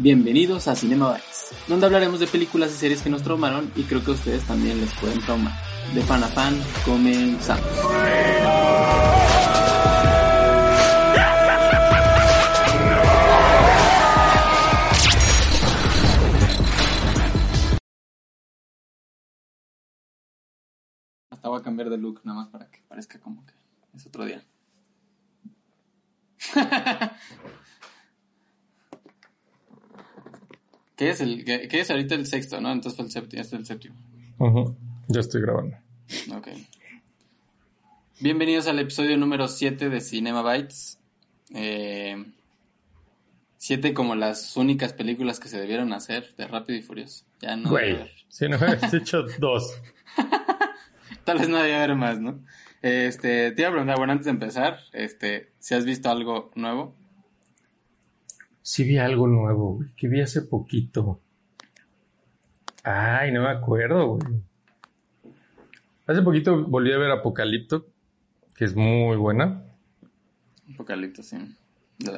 Bienvenidos a Cinema Bites, donde hablaremos de películas y series que nos traumaron y creo que a ustedes también les pueden traumar. De fan a fan, comenzamos. Hasta voy a cambiar de look nada más para que parezca como que es otro día. ¿Qué es, el, qué, qué es ahorita el sexto, no? Entonces fue el séptimo, este es el séptimo. Ya estoy grabando. Ok. Bienvenidos al episodio número 7 de Cinema Bytes. Eh, siete como las únicas películas que se debieron hacer de Rápido y Furioso. Ya no Güey, si no has hecho dos. Tal vez no debe haber más, ¿no? Este, te iba a preguntar, bueno, antes de empezar, este, si has visto algo nuevo. Sí vi algo nuevo, que vi hace poquito. Ay, no me acuerdo, güey. Hace poquito volví a ver Apocalipto, que es muy buena. Apocalipto, sí.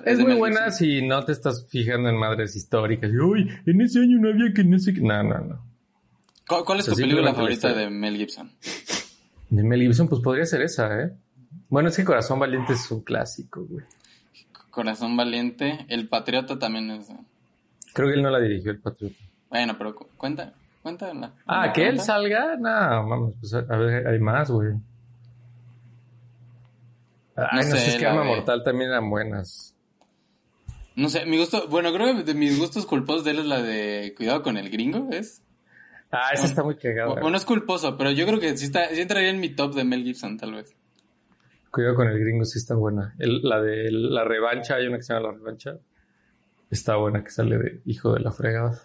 Es muy buena si no te estás fijando en madres históricas. Y, Uy, en ese año no había que no sé qué. No, no, no. ¿Cuál, cuál es O sea, tu película favorita de Mel Gibson? De Mel Gibson, pues podría ser esa, ¿eh? Bueno, es que Corazón Valiente es un clásico, güey. Corazón Valiente. El Patriota también es. Creo que él no la dirigió, el Patriota. Bueno, pero cu- cuenta, cuéntala. Ah, que él ¿Cuenta? salga, no, vamos, pues a ver, hay más, güey. Ay, no, sé, sé, es que la de- Mortal también eran buenas. No sé, mi gusto, bueno, creo que de mis gustos culposos de él es la de Cuidado con el gringo, ¿es? Ah, esa está muy cagada. Bueno, es culposo, pero yo creo que sí, está, sí entraría en mi top de Mel Gibson, tal vez. Cuidado con el gringo, sí está buena. El- la de la revancha, hay una que se llama La Revancha. Está buena, que sale de Hijo de la Fregada.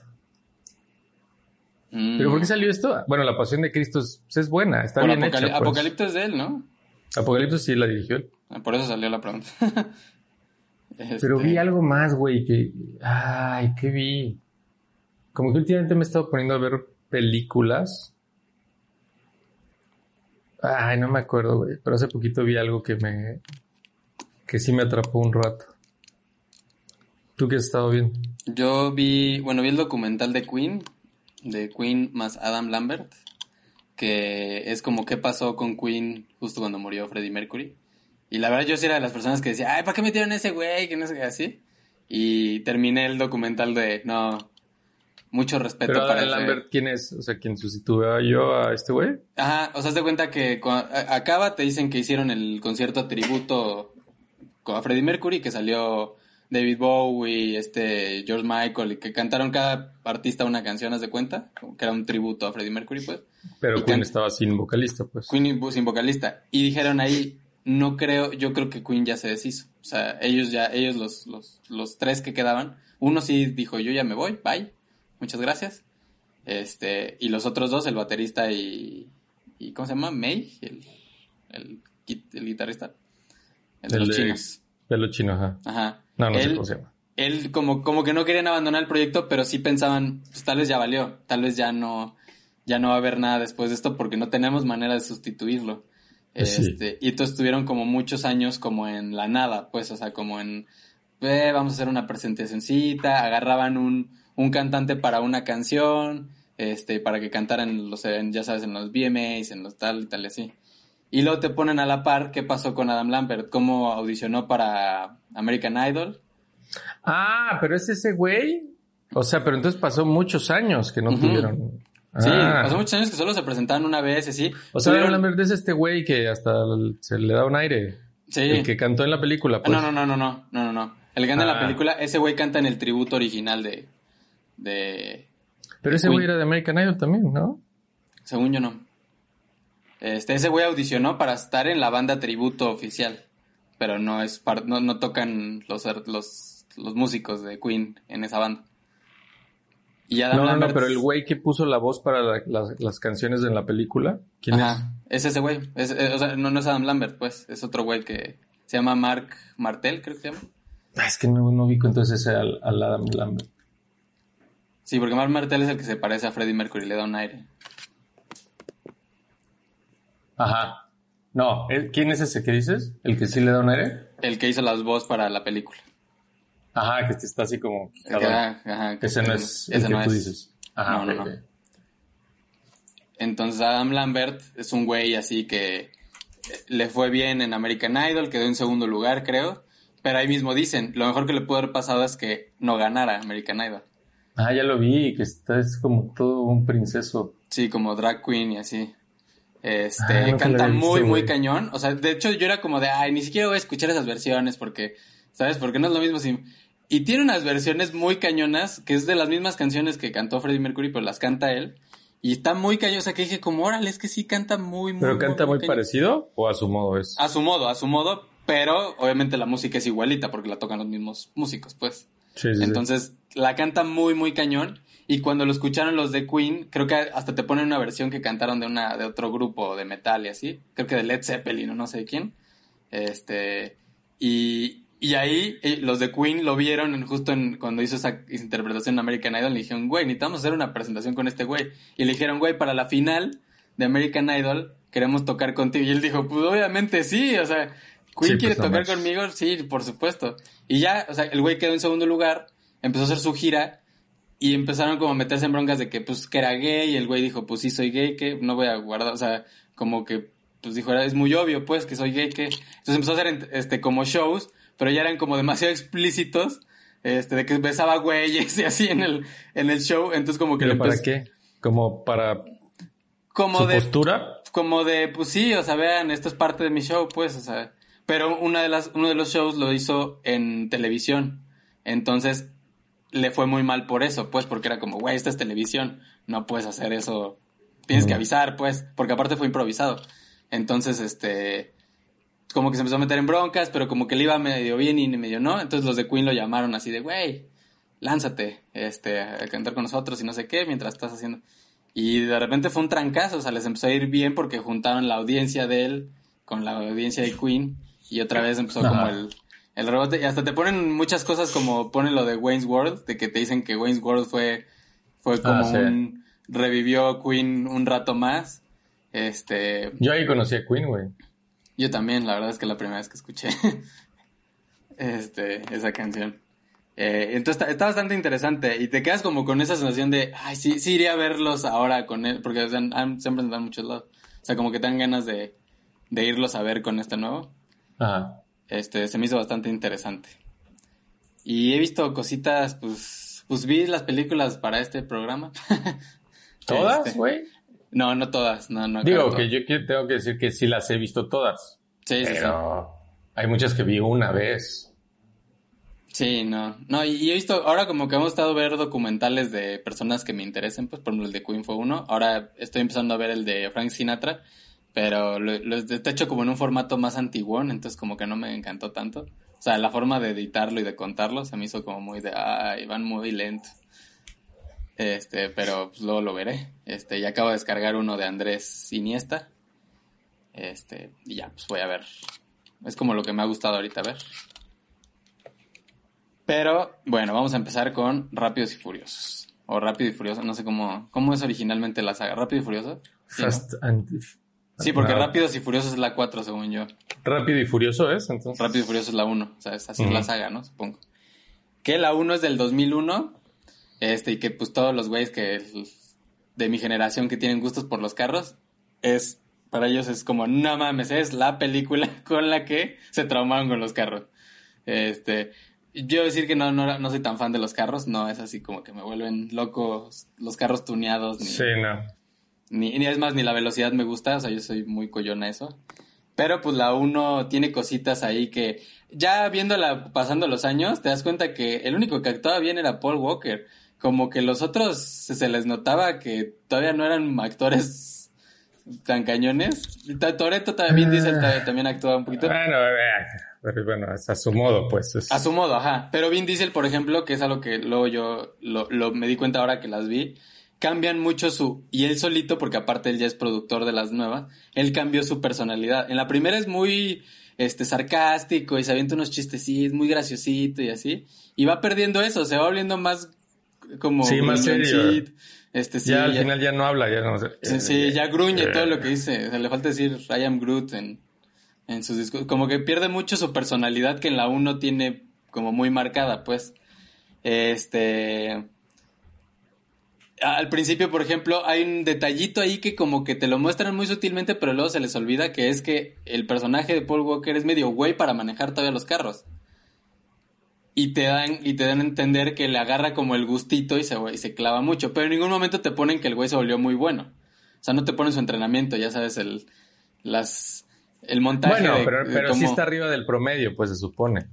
Mm. ¿Pero por qué salió esto? Bueno, La Pasión de Cristo es, es buena, está Por bien Apocali- hecha. pues. Apocalipto es de él, ¿no? Apocalipto sí la dirigió él. Ah, Por eso salió la pregunta. Pero Este, vi algo más, güey, que... Ay, ¿qué vi? Como que últimamente me he estado poniendo a ver películas. Ay, no me acuerdo, güey. Pero hace poquito vi algo que me... Que sí me atrapó un rato. ¿Tú qué has estado viendo? Yo vi, bueno, vi el documental de Queen, de Queen más Adam Lambert, que es como qué pasó con Queen justo cuando murió Freddie Mercury. Y la verdad yo sí era de las personas que decía, ay, ¿para qué metieron ese güey? Que no sé qué así. Y terminé el documental de, no, mucho respeto Pero para Adam ese- Lambert, ¿quién es? O sea, ¿quién sustituyó yo a este güey? Ajá, o sea, haz de cuenta que cua- a- acaba, te dicen que hicieron el concierto tributo con a Freddie Mercury, que salió David Bowie, este, George Michael, y que cantaron cada artista una canción, haz de cuenta, como que era un tributo a Freddie Mercury, pues. Pero Y Queen can- estaba sin vocalista, pues. Queen sin vocalista. Y dijeron ahí, no creo, yo creo que Queen ya se deshizo. O sea, ellos ya, ellos los, los, los tres que quedaban, uno sí dijo, yo ya me voy, bye, muchas gracias. Este, y los otros dos, el baterista y, y ¿cómo se llama? May, el, el, gui- el guitarrista. El de El los de- chinos. Pelo chino, ajá. Ajá. No, no sé él, cómo se llama. él como, como que no querían abandonar el proyecto, pero sí pensaban, pues tal vez ya valió, tal vez ya no, ya no va a haber nada después de esto porque no tenemos manera de sustituirlo. Sí. Este, y entonces estuvieron como muchos años como en la nada, pues, o sea, como en, "Eh, vamos a hacer una presentacioncita, agarraban un, un cantante para una canción, este, para que cantaran los, en, ya sabes, en los VMAs, en los tal y tal y así. Y luego te ponen a la par qué pasó con Adam Lambert, cómo audicionó para American Idol. Ah, pero es ese güey. O sea, pero entonces pasó muchos años que no tuvieron. Sí, Ah. pasó muchos años que solo se presentaron una vez y así. O sea, Adam Lambert es este güey que hasta se le da un aire. Sí. El que cantó en la película, Ah, pues. No, no, no, no, no, no, no, no. El que anda en la Ah. película, ese güey canta en el tributo original de, de, Pero ese güey era de American Idol también, ¿no? según yo no. Este, ese güey audicionó para estar en la banda tributo oficial, pero no es par- no, no tocan los, ar- los, los músicos de Queen en esa banda. Y Adam No, no, pero el güey que puso la voz para la- las, las canciones en la película, ¿quién Ajá, es ese güey. Es- eh, o sea, no, no es Adam Lambert, pues, es otro güey que se llama Mark Martel, creo que se llama. es? Ah, es que no, no ubico entonces ese al, al Adam Lambert. Sí, porque Mark Martel es el que se parece a Freddie Mercury, le da un aire. Ajá. No, ¿eh? ¿quién es ese que dices? ¿El que sí le da un aire? El que hizo las voz para la película. Ajá, que está así como... Ajá, ajá, ese no es ese el que no tú es. dices. Ajá, no, no, no. Entonces Adam Lambert es un güey así que le fue bien en American Idol, quedó en segundo lugar, creo. Pero ahí mismo dicen, lo mejor que le pudo haber pasado es que no ganara American Idol. Ah, ya lo vi, que está es como todo un princeso. Sí, como drag queen y así. Este, ah, canta muy, muy cañón. O sea, de hecho yo era como de, ay, ni siquiera voy a escuchar esas versiones porque, ¿sabes? Porque no es lo mismo si... Y tiene unas versiones muy cañonas, que es de las mismas canciones que cantó Freddie Mercury, pero las canta él. Y está muy cañón, o sea, que dije como, órale, es que sí canta muy, muy... ¿Pero canta muy, parecido o a su modo es? A su modo, a su modo, pero obviamente la música es igualita porque la tocan los mismos músicos, pues. Entonces, la canta muy, muy cañón. Y cuando lo escucharon los de Queen, creo que hasta te ponen una versión que cantaron de una de otro grupo de metal y así. Creo que de Led Zeppelin o no sé quién. Este y, y ahí eh, los de Queen lo vieron justo en, cuando hizo esa interpretación en American Idol. Le dijeron, güey, necesitamos hacer una presentación con este güey. Y le dijeron, güey, para la final de American Idol queremos tocar contigo. Y él dijo, pues obviamente sí, o sea, Queen quiere pues, tocar conmigo, sí, por supuesto. Y ya, o sea, el güey quedó en segundo lugar, empezó a hacer su gira y empezaron como a meterse en broncas de que pues que era gay y el güey dijo pues sí soy gay que no voy a guardar o sea como que pues dijo es muy obvio pues que soy gay que entonces empezó a hacer este como shows pero ya eran como demasiado explícitos este de que besaba güeyes y así en el en el show entonces como que ¿Pero para qué como para como su de postura como de pues sí o sea vean esto es parte de mi show pues o sea pero una de las uno de los shows lo hizo en televisión. Entonces le fue muy mal por eso, pues, porque era como, güey, esta es televisión, no puedes hacer eso, tienes que avisar, pues, porque aparte fue improvisado. Entonces, este, como que se empezó a meter en broncas, pero como que le iba medio bien y medio no, entonces los de Queen lo llamaron así de, güey, lánzate, este, a cantar con nosotros y no sé qué, mientras estás haciendo. Y de repente fue un trancazo, o sea, les empezó a ir bien porque juntaron la audiencia de él con la audiencia de Queen y otra vez empezó como el, el rebote, y hasta te ponen muchas cosas como ponen lo de Wayne's World, de que te dicen que Wayne's World fue, fue como ah, un, revivió Queen un rato más. Este. Yo ahí conocí a Queen, güey. Yo también, la verdad es que la primera vez que escuché este, esa canción. Eh, entonces está, bastante interesante y te quedas como con esa sensación de, ay, sí, sí iría a verlos ahora con él, porque se han, presentado en muchos lados. O sea, como que te dan ganas de, de irlos a ver con este nuevo. Ajá este, se me hizo bastante interesante. Y he visto cositas, pues, pues vi las películas para este programa. ¿Todas, este, güey? no, no todas, no, no. Digo que yo tengo que decir que sí las he visto todas. Sí, sí, Pero hay muchas que vi una vez. Sí, no. No, y, he visto, ahora como que hemos estado ver documentales de personas que me interesen, pues por ejemplo el de Queen fue uno. Ahora estoy empezando a ver el de Frank Sinatra pero lo, lo está hecho como en un formato más antiguón, entonces como que no me encantó tanto. O sea, la forma de editarlo y de contarlo se me hizo como muy de, ay, van muy lento. Este, pero pues, luego lo veré. Este, ya acabo de descargar uno de Andrés Iniesta. Este, y ya, pues voy a ver. Es como lo que me ha gustado ahorita ver. Pero, bueno, vamos a empezar con Rápidos y Furiosos. O Rápido y Furioso, no sé cómo, cómo es originalmente la saga. ¿Rápido y Furioso? Fast and Sí, porque Rápidos y Furiosos es la 4, según yo. Rápido y Furioso es, entonces. Rápido y Furioso es la 1, o sea, es así la saga, ¿no? Supongo. Que la 1 es del 2001, este, y que pues todos los güeyes que de mi generación que tienen gustos por los carros, es, para ellos es como, no mames, es la película con la que se traumaron con los carros. Este, yo decir que no, no, no soy tan fan de los carros, no, es así como que me vuelven locos los carros tuneados. Ni, sí, no. Ni, ni es más, ni la velocidad me gusta, o sea, yo soy muy collona eso. Pero pues la 1 tiene cositas ahí que ya viéndola pasando los años, te das cuenta que el único que actuaba bien era Paul Walker. Como que los otros se les notaba que todavía no eran actores tan cañones. Toreto también dice también actúa un poquito. Bueno, pero bueno, es a su modo, pues. A su modo, ajá. Pero Vin Diesel, por ejemplo, que es algo que luego yo lo, lo me di cuenta ahora que las vi, cambian mucho su... Y él solito, porque aparte él ya es productor de las nuevas, él cambió su personalidad. En la primera es muy este sarcástico y se avienta unos chistecitos, muy graciosito y así. Y va perdiendo eso, se va volviendo más como... Sí, más serio. Este, sí, ya al final ya no habla, ya no. Sí, sí, ya gruñe todo lo que dice. O sea, le falta decir I am Groot en, en sus discursos. Como que pierde mucho su personalidad que en la 1 tiene como muy marcada, pues. Este. Al principio, por ejemplo, hay un detallito ahí que como que te lo muestran muy sutilmente, pero luego se les olvida que es que el personaje de Paul Walker es medio güey para manejar todavía los carros. Y te dan, y te dan a entender que le agarra como el gustito y se, y se clava mucho. Pero en ningún momento te ponen que el güey se volvió muy bueno. O sea, no te ponen su entrenamiento, ya sabes, el, las, el montaje. Bueno, pero, pero sí está arriba del promedio, pues se supone.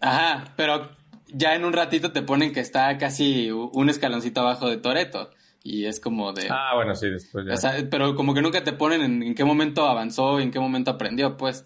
Ajá, pero ya en un ratito te ponen que está casi un escaloncito abajo de Toreto. Y es como de. Ah, bueno, sí, después ya. O sea, pero como que nunca te ponen en, qué momento avanzó, en qué momento aprendió, pues.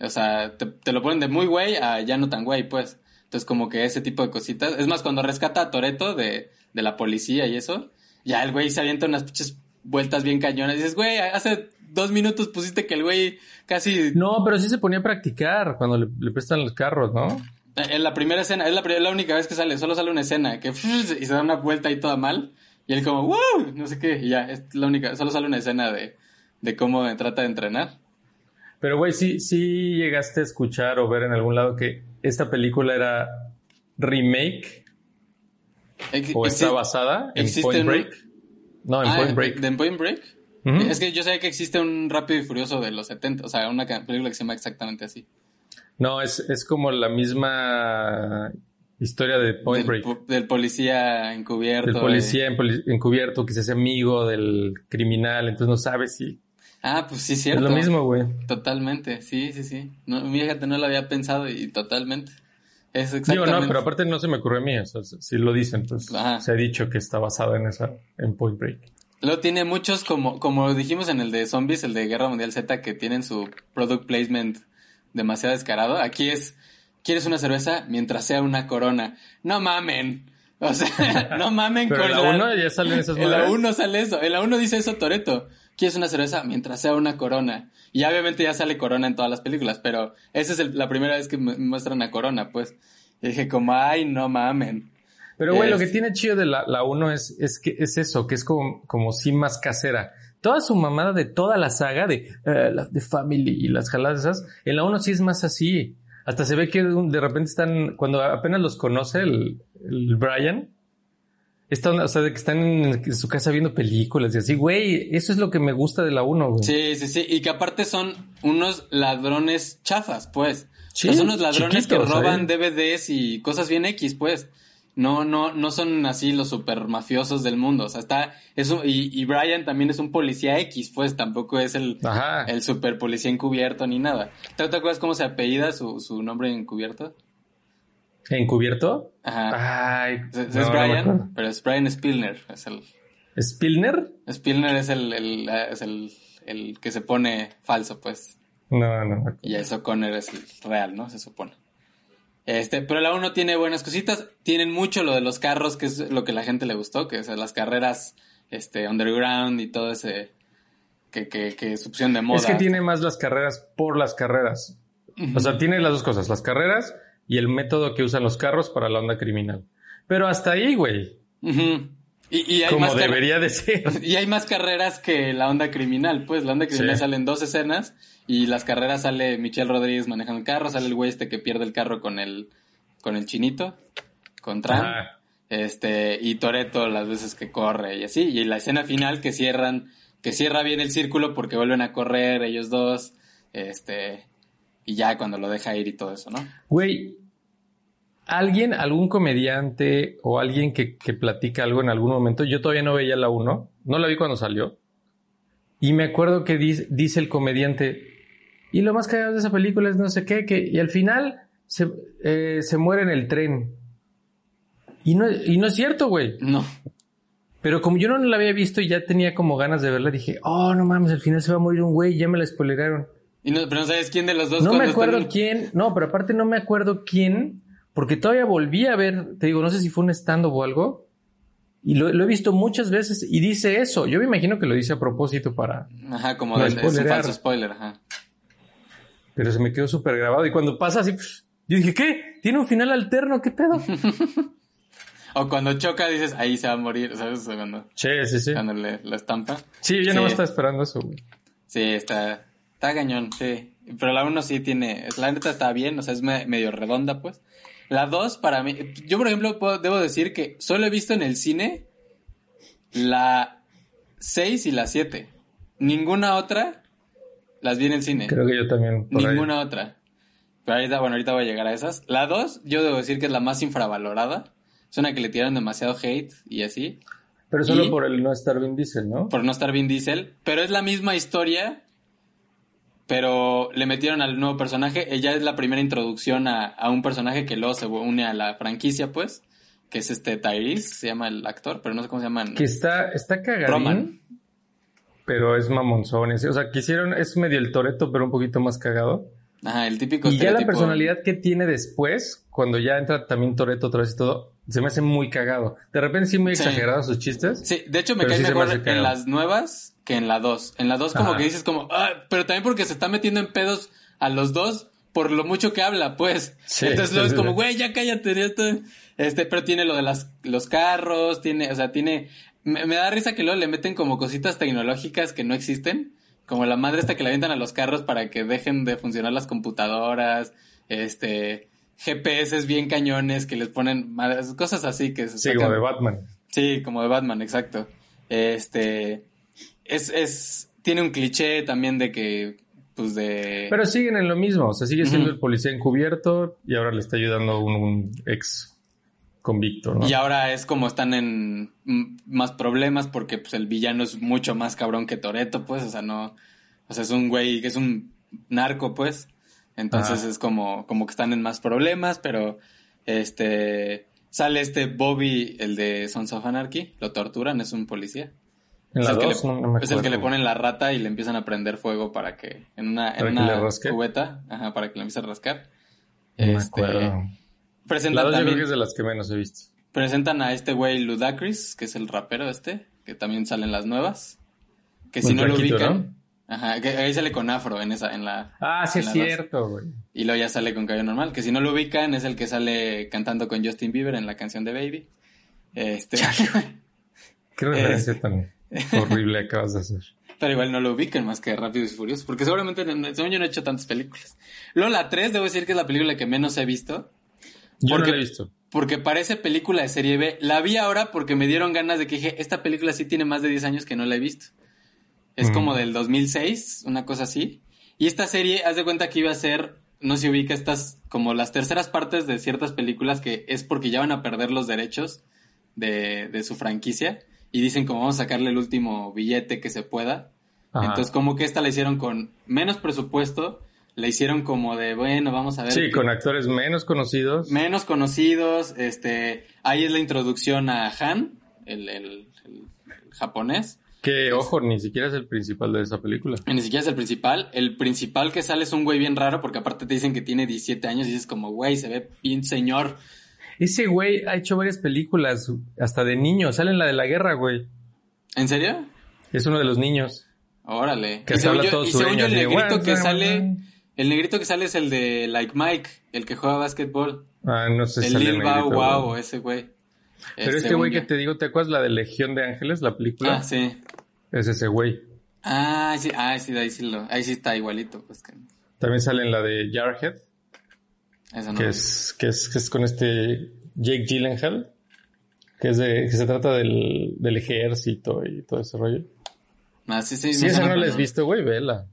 O sea, te, lo ponen de muy güey a ya no tan güey, pues. Entonces, como que ese tipo de cositas. Es más, cuando rescata a Toreto de, de la policía y eso, ya el güey se avienta unas pinches vueltas bien cañonas. Y dices, güey, hace dos minutos pusiste que el güey casi. No, pero sí se ponía a practicar cuando le, le prestan los carros, ¿no? En la primera escena, es la, la, única vez que sale, solo sale una escena que y se da una vuelta ahí toda mal. Y él como, ¡wow! No sé qué. Y ya, es la única, solo sale una escena de, de cómo trata de entrenar. Pero, güey, sí, sí llegaste a escuchar o ver en algún lado que esta película era remake. ¿O está basada en Point Break? No, en ah, Point Break. ¿En Point Break? Es que yo sabía que existe un Rápido y Furioso de los 70, o sea, una película que se llama exactamente así. No, es, es como la misma historia de Point Break. del policía encubierto. Del policía encubierto que se hace amigo del criminal, entonces no sabe si... Ah, pues sí, cierto. Es lo mismo, güey. Totalmente, sí, sí, sí. No, fíjate, no lo había pensado y totalmente. Es exactamente. Digo, no, pero aparte no se me ocurre a mí, o sea, si lo dicen, pues se ha dicho que está basado en esa, en Point Break. Lo tiene muchos, como, como dijimos en el de Zombies, el de Guerra Mundial Z, que tienen su product placement demasiado descarado. Aquí es, ¿quieres una cerveza? Mientras sea una corona. No mamen. O sea, no mamen Pero con en la 1 ya salen esas En la 1 sale eso. En la 1 dice eso Toreto. ¿Quieres una cerveza? Mientras sea una corona. Y obviamente ya sale corona en todas las películas, pero esa es la primera vez que me muestran a corona, pues. Y dije como, ay, no mamen. Pero, güey, lo que tiene chido de la, la 1 es, es que es eso, que es como, como sí más casera toda su mamada de toda la saga de, eh, de Family y las jaladas esas, en la 1 sí es más así. Hasta se ve que de repente están, cuando apenas los conoce el, el Brian, están, o sea, de que están en su casa viendo películas y así, güey, eso es lo que me gusta de la 1, güey. Sí, sí, sí, y que aparte son unos ladrones chafas, pues. son unos ladrones que roban DVDs y cosas bien X, pues. No, no, no son así los super mafiosos del mundo. O sea, está, eso, y, y Brian también es un policía X, pues tampoco es el, el super policía encubierto ni nada. ¿Te, acuerdas cómo se apellida su, su nombre encubierto? ¿Encubierto? Ajá. Ay, es, Brian, pero es Brian Spilner. Es el. ¿Spilner? Spilner es el, el, es el, el que se pone falso, pues. No, no. Y eso Connor es el real, ¿no? Se supone. Este, pero la 1 tiene buenas cositas. Tienen mucho lo de los carros, que es lo que la gente le gustó, que es las carreras este, underground y todo ese. que, que, que es opción de moda. Es que tiene más las carreras por las carreras. O sea, tiene las dos cosas, las carreras y el método que usan los carros para la onda criminal. Pero hasta ahí, güey. Y, hay Como debería de ser. Y hay más carreras que la onda criminal, pues la onda criminal sale en dos escenas y las carreras sale Michelle Rodríguez manejando el carro, sale el güey este que pierde el carro con el, con el chinito, con Tran, este, y Toreto las veces que corre y así, y la escena final que cierran, que cierra bien el círculo porque vuelven a correr ellos dos, este, y ya cuando lo deja ir y todo eso, ¿no? Güey, alguien, algún comediante o alguien que, que platica algo en algún momento, yo todavía no veía la 1, no la vi cuando salió, y me acuerdo que dice, dice el comediante, y lo más cagado de esa película es no sé qué, que, y al final se, eh, se muere en el tren. Y no, y no es cierto, güey. No. Pero como yo no la había visto y ya tenía como ganas de verla, dije, oh, no mames, al final se va a morir un güey, ya me la spoileraron. Y no, pero no sabes quién de los dos. No me acuerdo quién, no, pero aparte no me acuerdo quién, porque todavía volví a ver, te digo, no sé si fue un stand o algo, y lo, he visto muchas veces y dice eso. Yo me imagino que lo dice a propósito para. Ajá, como de, es un falso spoiler, ajá. Pero se me quedó súper grabado. Y cuando pasa así, yo dije, ¿qué? ¿Tiene un final alterno? ¿Qué pedo? o cuando choca dices, ahí se va a morir, ¿sabes? Cuando, sí, sí, sí. Cuando le, la estampa. Sí, yo no me estaba esperando eso, güey. Sí, está, está gañón, sí. Pero la uno sí tiene, la neta está bien, o sea, es medio redonda, pues. La 2 para mí, yo por ejemplo puedo- debo decir que solo he visto en el cine la 6 y la 7. Ninguna otra las vi en el cine. Creo que yo también. por ahí. Ninguna otra. Pero ahorita, bueno, ahorita voy a llegar a esas. La 2, yo debo decir que es la más infravalorada. Es una que le tiraron demasiado hate y así. Pero solo ¿Y? por el no estar Vin Diesel, ¿no? por no estar Vin Diesel, pero es la misma historia, pero le metieron al nuevo personaje. Ella es la primera introducción a, a un personaje que luego se une a la franquicia, pues, que es este Tyrese, se llama el actor, pero no sé cómo se llama. Que está, está cagadín, Roman. Pero es mamonzón. O sea, quisieron, es medio el Toreto, pero un poquito más cagado. Ajá, el típico Y ya la personalidad que tiene después, cuando ya entra también Toreto otra vez y todo, se me hace muy cagado. De repente sí muy Sí. exagerados sus chistes. Sí, de hecho me cae sí se me mejor en cagado. las nuevas que en la 2. En la 2 como Ajá. que dices como, ah, pero también porque se está metiendo en pedos a los dos por lo mucho que habla, pues. Sí, Entonces luego es como, güey, ya cállate, ya está". Este, pero tiene lo de las, los carros, tiene, o sea, tiene, me, me da risa que luego le meten como cositas tecnológicas que no existen. Como la madre esta que le avientan a los carros para que dejen de funcionar las computadoras, este, GPS bien cañones que les ponen madres, cosas así que se Sí, sacan- como de Batman. Sí, como de Batman, exacto. Este es, es, tiene un cliché también de que, pues de. Pero siguen en lo mismo. O sea, sigue siendo el policía encubierto y ahora le está ayudando un, un ex convicto, ¿no? Y ahora es como están en más problemas porque pues el villano es mucho más cabrón que Toreto, pues, o sea, no, o sea, es un güey que es un narco, pues. Entonces es como, como que están en más problemas, pero este sale este Bobby, el de Sons of Anarchy, lo torturan, es un policía. es el que 2 le- no, no me Es el que le acuerdo. ponen la rata y le empiezan a prender fuego para que en una, en una cubeta, ajá, para que le empiece a rascar. No me Este, La presentan 2 yo creo también, que es de las que menos he visto. presentan a este güey Ludacris, que es el rapero este, que también salen las nuevas. Que si Un no lo ubican, ajá, que ahí sale con afro en esa, en la, Ah, sí es la cierto, güey. y luego ya sale con cabello normal. Que si no lo ubican, es el que sale cantando con Justin Bieber en la canción de Baby. Este, Qué Eh. referencia tan horrible acabas de hacer. Pero igual no lo ubican más que Rápidos y Furiosos, porque seguramente, según yo, no he hecho tantas películas. Luego la 3, debo decir que es la película que menos he visto, Yo Porque- no la he visto. porque parece película de serie B. La vi ahora porque me dieron ganas de que dije, esta película sí tiene más de 10 años que no la he visto. Es Mm. como del 2006, una cosa así. Y esta serie, haz de cuenta que iba a ser, no se ubica estas, como las terceras partes de ciertas películas que es porque ya van a perder los derechos de, de su franquicia. Y dicen como vamos a sacarle el último billete que se pueda. Ajá. Entonces, como que esta la hicieron con menos presupuesto, la hicieron como de, bueno, vamos a ver. Sí, con actores menos conocidos. menos conocidos, este, ahí es la introducción a Han, el, el- el- el japonés. Que, ojo, ni siquiera es el principal de esa película. Ni siquiera es el principal. El principal que sale es un güey bien raro porque aparte te dicen que tiene 17 años y dices como, güey, se ve bien señor. Ese güey ha hecho varias películas, hasta de niños. Sale en la de la guerra, güey. ¿En serio? Es uno de los niños. Órale. Que y se habla yo, todo y según yo, el negrito "Guau, que sale, guau". El negrito que sale es el de Like Mike, el que juega básquetbol. Ah, no sé si el Lil Bow Wow, ese güey. Pero este güey que te digo, ¿te acuerdas la de Legión de Ángeles, la película? Ah, sí. Es ese güey. Ah, sí, ah, sí, ahí sí, lo, ahí sí está igualito, pues que También sale en la de Jarhead, eso no. que, es, que, es, que es con este Jake Gyllenhaal, que es de, que se trata del, del ejército y todo ese rollo. Ah, sí, sí, Si esa no la has visto, güey, vela.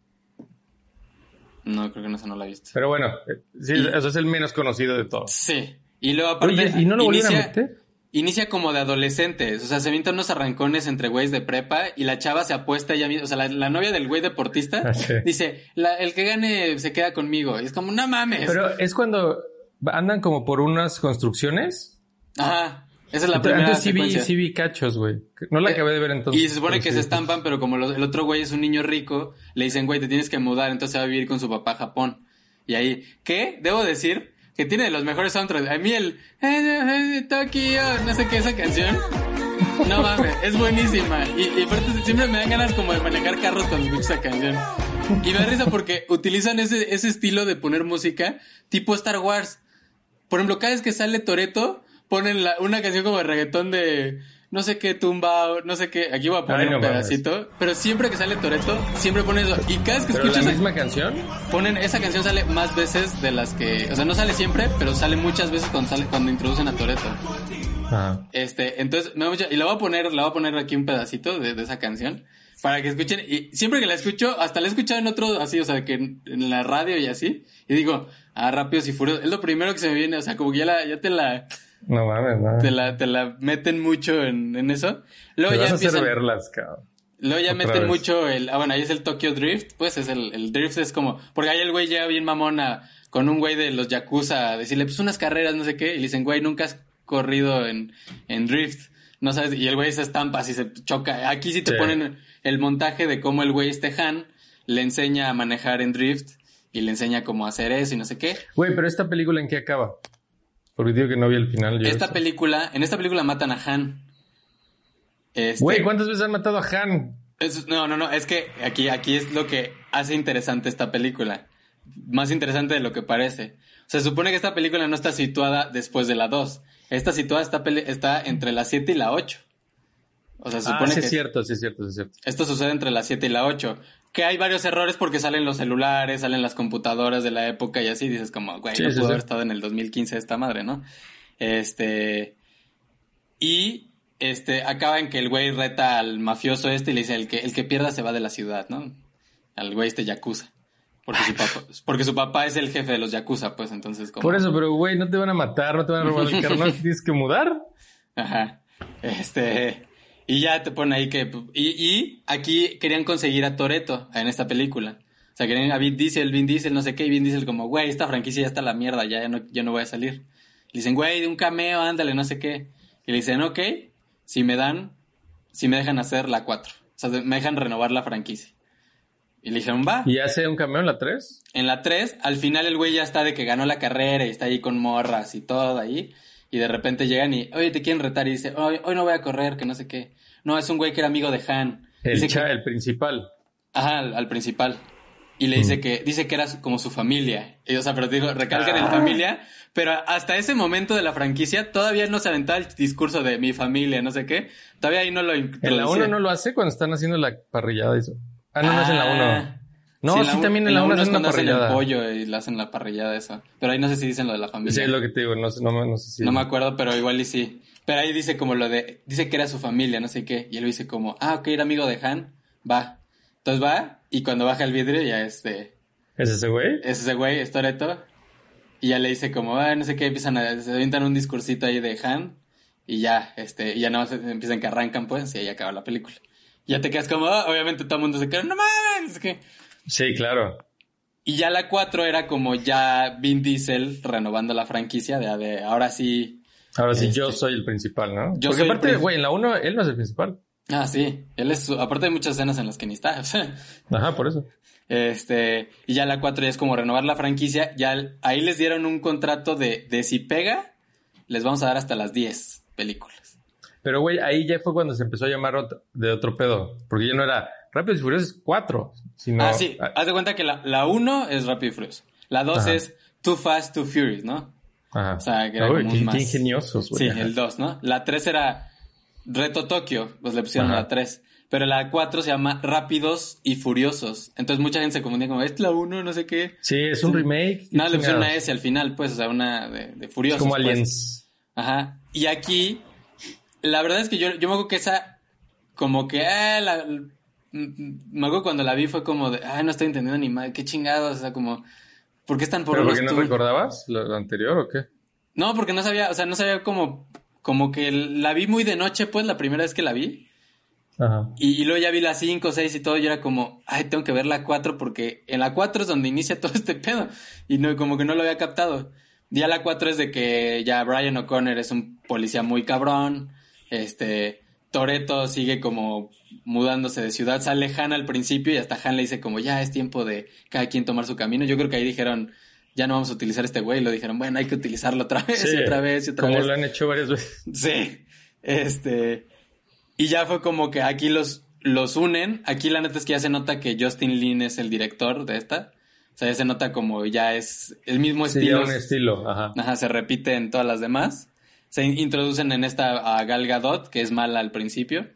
No, creo que no, esa no la he visto. Pero bueno, eh, sí, Y- eso es el menos conocido de todos. Sí. Y luego aparte. Oye, ¿y no lo volvieron a inicia- meter? Inicia como de adolescentes, o sea, se avientan unos arrancones entre güeyes de prepa y la chava se apuesta ella misma, o sea, la, la novia del güey deportista Ah, sí. dice, la- el que gane se queda conmigo. Y es como, no mames. Pero es cuando andan como por unas construcciones. Ajá, esa es la primera Entonces sí vi, sí vi cachos, güey. No la Eh, acabé de ver entonces. Y se supone que sí. se estampan, pero como los- el otro güey es un niño rico, le dicen, güey, te tienes que mudar, entonces va a vivir con su papá a Japón. Y ahí, ¿qué? Debo decir que tiene de los mejores soundtracks. A mí el Tokio, no sé qué, esa canción. No mames, es buenísima. Y, y aparte siempre me dan ganas como de manejar carros cuando escucho esa canción. Y me da risa porque utilizan ese, ese estilo de poner música tipo Star Wars. Por ejemplo, cada vez que sale Toreto, ponen la- una canción como de reggaetón de no sé qué tumba, no sé qué, aquí voy a poner Ay, no un pedacito, pero siempre que sale Toreto, siempre pone eso. Y cada vez que ¿Pero escuchas, la misma canción? ponen, esa canción sale más veces de las que, o sea, no sale siempre, pero sale muchas veces cuando sale, cuando introducen a Toreto. Ajá. Este, entonces, me mucha- y la voy a poner, la voy a poner aquí un pedacito de, de esa canción. Para que escuchen, y siempre que la escucho, hasta la he escuchado en otro, así, o sea, que en, en la radio y así, y digo, ah, Rápidos y Furiosos, es lo primero que se me viene, o sea, como que ya la, ya te la, No mames, no. te la, te la meten mucho en, en eso. Luego ya vas a hacer empiezan, verlas, cabrón. luego ya otra meten vez. mucho el, ah, bueno, ahí es el Tokyo Drift, pues es el, el Drift es como, porque ahí el güey llega bien mamona con un güey de los Yakuza a decirle, pues unas carreras, no sé qué, y le dicen, güey, nunca has corrido en, en Drift, no sabes, y el güey se estampa así, se choca. Aquí sí te Sí. ponen el montaje de cómo el güey este Han le enseña a manejar en Drift y le enseña cómo hacer eso y no sé qué. Güey, pero esta película en qué acaba? Porque digo que no vi el final. yo Esta eso. película, en esta película matan a Han. Este, Güey, ¿cuántas veces han matado a Han? Es- no, no, no, es que aquí, aquí es lo que hace interesante esta película. Más interesante de lo que parece. Se supone que esta película no está situada después de la 2. Esta situada está, está entre la 7 y la 8. O sea, se Ah, supone sí que es cierto, sí es cierto, sí es cierto. esto sucede entre la 7 y la 8. Que hay varios errores porque salen los celulares, salen las computadoras de la época y así dices como, güey, Sí, no sí, pudo sí. haber estado en el 2015 esta madre, ¿no? Este... Y este acaba en que el güey reta al mafioso este y le dice, el que, el que pierda se va de la ciudad, ¿no? Al güey este Yakuza. Porque su, papá, porque su papá es el jefe de los Yakuza, pues entonces como... Por eso, pero güey, no te van a matar, no te van a robar el carro, no tienes que mudar. Ajá. Este. Y ya te ponen ahí que. Y, y aquí querían conseguir a Toreto en esta película. O sea, querían a Vin Diesel, Vin Diesel, no sé qué. Y Vin Diesel, como, güey, esta franquicia ya está a la mierda, ya, no, ya no voy a salir. Le dicen, güey, de un cameo, ándale, no sé qué. Y le dicen, ok, si me dan, si me dejan hacer la 4. O sea, me dejan renovar la franquicia. Y le dijeron, va. ¿Y hace un camión la 3? En la 3, al final el güey ya está de que ganó la carrera y está ahí con morras y todo ahí. Y de repente llegan y, oye, te quieren retar y dice, hoy, hoy no voy a correr, que no sé qué. No, es un güey que era amigo de Han. El, Dice cha- que- el principal. ajá, al, al principal. Y le dice Mm. que, dice que era su- como su familia. Y, o sea, pero digo, recalcan en Ah. familia. Pero hasta ese momento de la franquicia todavía no se aventaba el discurso de mi familia, no sé qué. Todavía ahí no lo En la introducía. 1 no lo hace cuando están haciendo la parrillada y eso. Ah, no, no es en la 1. No, en sí, la también en la 1 uno hacen una cuando hacen parrillada. el pollo y le hacen la parrillada esa. Pero ahí no sé si dicen lo de la familia. Sí, es lo que te digo, no, sé- no, me- no sé si... No me acuerdo, pero igual y sí. Pero ahí dice como lo de, dice que era su familia, no sé qué. Y él dice como, ah, ok, era amigo de Han, va. Entonces va, y cuando baja el vidrio ya es de, ¿Es ese güey? es ese güey, es Toreto. Y ya le dice como, ah, no sé qué, empiezan a, se avientan un discursito ahí de Han. Y ya, este, y ya no empiezan que arrancan pues, y ahí acaba la película. Y ya te quedas como, ah, obviamente todo el mundo se queda, no mames, sé qué. Sí, claro. Y ya la 4 era como ya Vin Diesel renovando la franquicia de, de ahora sí. Ahora sí, Este- yo soy el principal, ¿no? Yo Porque aparte, güey, en la 1 él no es el principal. Ah, sí. Él es su- aparte hay muchas escenas en las que ni está. O sea, Ajá, por eso. este, y ya la 4 ya es como renovar la franquicia. Ya el- ahí les dieron un contrato de, de si pega, les vamos a dar hasta las 10 películas. Pero, güey, ahí ya fue cuando se empezó a llamar otro- de otro pedo. Porque ya no era Rápidos y Furiosos 4, sino... ah, sí. Haz de cuenta que la, la 1 es Rápido y Furioso. La 2 Ajá. es Too Fast, Too Furious, ¿no? Ajá. O sea, que era Uy, como qué, un más- qué ingeniosos, güey. Sí, Ajá. el 2, ¿no? La 3 era Reto Tokio, pues le pusieron Ajá. la 3. Pero la 4 se llama Rápidos y Furiosos. Entonces mucha gente se confundía como, es la 1, no sé qué. Sí, es un remake. No, le pusieron una. S al final, pues, o sea, una de, de Es Furiosos. como pues. Aliens. Ajá. Y aquí, la verdad es que yo, yo me acuerdo que esa, como que, la, mm, me acuerdo cuando la vi fue como de, ay, no estoy entendiendo ni madre, qué chingados, o sea, como, ¿por qué están por ¿Pero unos porque no recordabas lo, lo anterior o qué? No, porque no sabía, o sea, no sabía como, como que la vi muy de noche, pues, la primera vez que la vi. Ajá. Y, y luego ya vi la 5, 6 y todo, y era como, ay, tengo que ver la 4 porque en la 4 es donde inicia todo este pedo. Y no, como que no lo había captado. Ya la 4 es de que ya Brian O'Connor es un policía muy cabrón. Este, Toreto sigue como mudándose de ciudad. Sale Han al principio y hasta Han le dice como, ya es tiempo de cada quien tomar su camino. Yo creo que ahí dijeron, ya no vamos a utilizar este güey. Lo dijeron, bueno, hay que utilizarlo otra vez Sí, y otra vez y otra Como vez. lo han hecho varias veces. Sí. Este. Y ya fue como que aquí los, los unen. Aquí la neta es que ya se nota que Justin Lin es el director de esta. O sea, ya se nota como ya es el mismo Sí, estilo. ya un estilo. Ajá. Ajá, se repite en todas las demás. Se introducen en esta a Gal Gadot, que es mala al principio.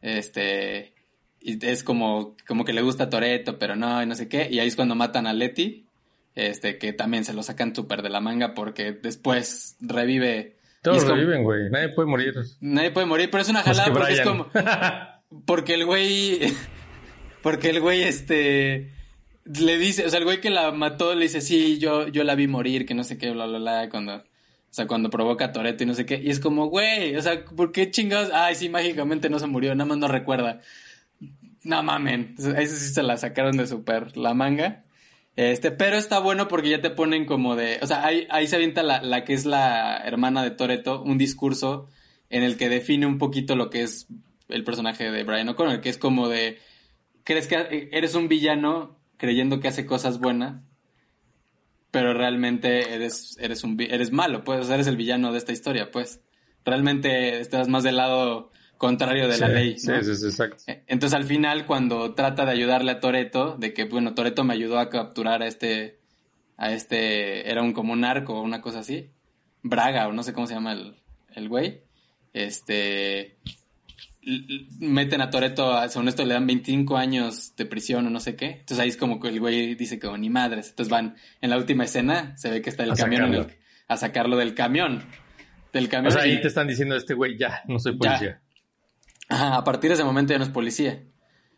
Este, y es como, como que le gusta Toreto, pero no, y no sé qué. Y ahí es cuando matan a Letty, este, que también se lo sacan súper de la manga porque después revive. Todos reviven, güey. Nadie puede morir. Nadie puede morir, pero es una jalada porque es como. Porque el güey. Porque el güey, este. Le dice, o sea, el güey que la mató le dice, sí, yo, yo la vi morir, que no sé qué, bla, bla, bla, cuando. O sea, cuando provoca a Toreto y no sé qué. Y es como, güey, o sea, ¿por qué chingados? Ay, sí, mágicamente no se murió, nada más no recuerda. No mamen. Eso sí se la sacaron de super la manga. Este, pero está bueno porque ya te ponen como de. O sea, ahí, ahí se avienta la, la que es la hermana de Toreto, un discurso en el que define un poquito lo que es el personaje de Brian O'Connor, que es como de. ¿Crees que eres un villano creyendo que hace cosas buenas? Pero realmente eres, eres un eres malo, pues, eres el villano de esta historia, pues. Realmente estás más del lado contrario de la ley. Sí, sí, sí, exacto. E, entonces al final cuando trata de ayudarle a Toreto, de que bueno, Toreto me ayudó a capturar a este, a este, era un como un arco o una cosa así, Braga o no sé cómo se llama el, el güey, este, meten a Toreto, según esto le dan 25 años de prisión o no sé qué, entonces ahí es como que el güey dice que ni madres, entonces van en la última escena, se ve que está el camión a sacarlo del camión. Del camión. O sea, ahí te están diciendo este güey, ya, no soy policía a partir de ese momento ya no es policía.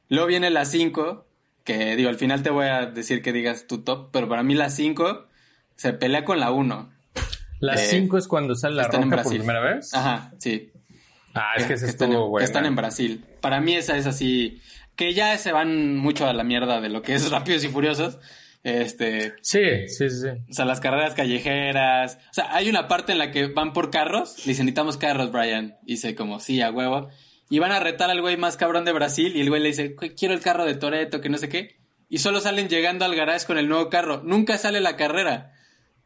Luego viene la 5, que digo, al final te voy a decir que digas tu top, pero para mí la 5 se pelea con la 1. La 5 eh, es cuando sale la roca por primera vez. Ajá, sí. Ah, es que, están, que están en Brasil. Para mí esa es así, que ya se van mucho a la mierda de lo que es Rápidos y Furiosos. Este. Sí, sí, sí. O sea, las carreras callejeras. O sea, hay una parte en la que van por carros. Le dicen, necesitamos carros, Brian. Y dice como, sí, a huevo y van a retar al güey más cabrón de Brasil y el güey le dice, quiero el carro de Toreto, que no sé qué. Y solo salen llegando al garage con el nuevo carro. Nunca sale la carrera.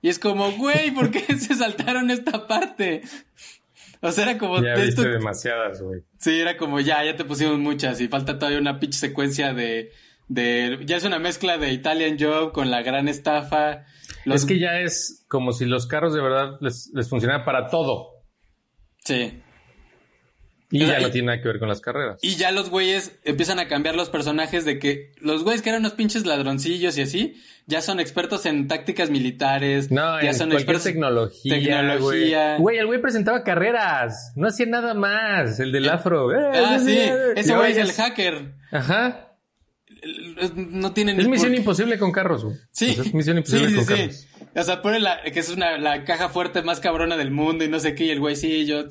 Y es como, güey, ¿por qué se saltaron esta parte? O sea, era como... Ya viste demasiadas, güey. Sí, era como, ya, ya te pusimos muchas y falta todavía una pinche secuencia de... de ya es una mezcla de Italian Job con la gran estafa. Es que ya es como si los carros de verdad les, les funcionaran para todo. Sí. Y ya no tiene nada que ver con las carreras. Y ya los güeyes empiezan a cambiar los personajes de que los güeyes que eran unos pinches ladroncillos y así, ya son expertos en tácticas militares. No, ya son expertos en tecnología. Tecnología. Güey. el güey presentaba carreras. No hacía nada más. El del afro. ah, eh, sí. Ese güey es el hacker. Ajá. No tiene ni Es misión imposible con carros, güey. Sí. es misión imposible con carros. O sea, pone la, que es una, la caja fuerte más cabrona del mundo y no sé qué. Y el güey, sí, yo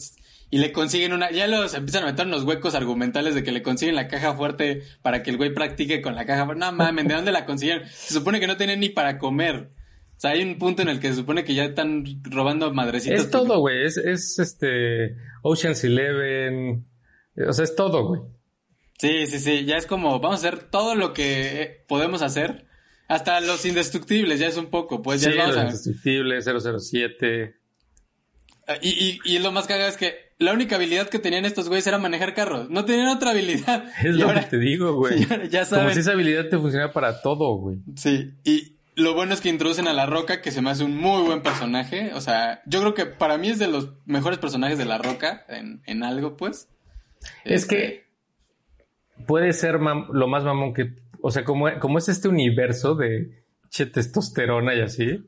y le consiguen una, ya los empiezan a meter unos huecos argumentales de que le consiguen la caja fuerte para que el güey practique con la caja fuerte. No mames, ¿de dónde la consiguen? Se supone que no tienen ni para comer. O sea, hay un punto en el que se supone que ya están robando madrecitos. Es todo, güey. Es, es este Ocean's Eleven. O sea, es todo, güey. Sí, sí, sí. Ya es como, vamos a hacer todo lo que podemos hacer. Hasta los indestructibles, ya es un poco. Pues ya sí, vamos los indestructibles, 007. Y, y, y lo más cagado es que la única habilidad que tenían estos güeyes era manejar carros. No tenían otra habilidad. Es lo que te digo, güey. Ya saben. Como si esa habilidad te funcionara para todo, güey. Sí, y lo bueno es que introducen a La Roca, que se me hace un muy buen personaje. O sea, yo creo que para mí es de los mejores personajes de La Roca en, en algo, pues. Es que este, puede ser lo más mamón que... O sea, como, como es este universo de che testosterona y así.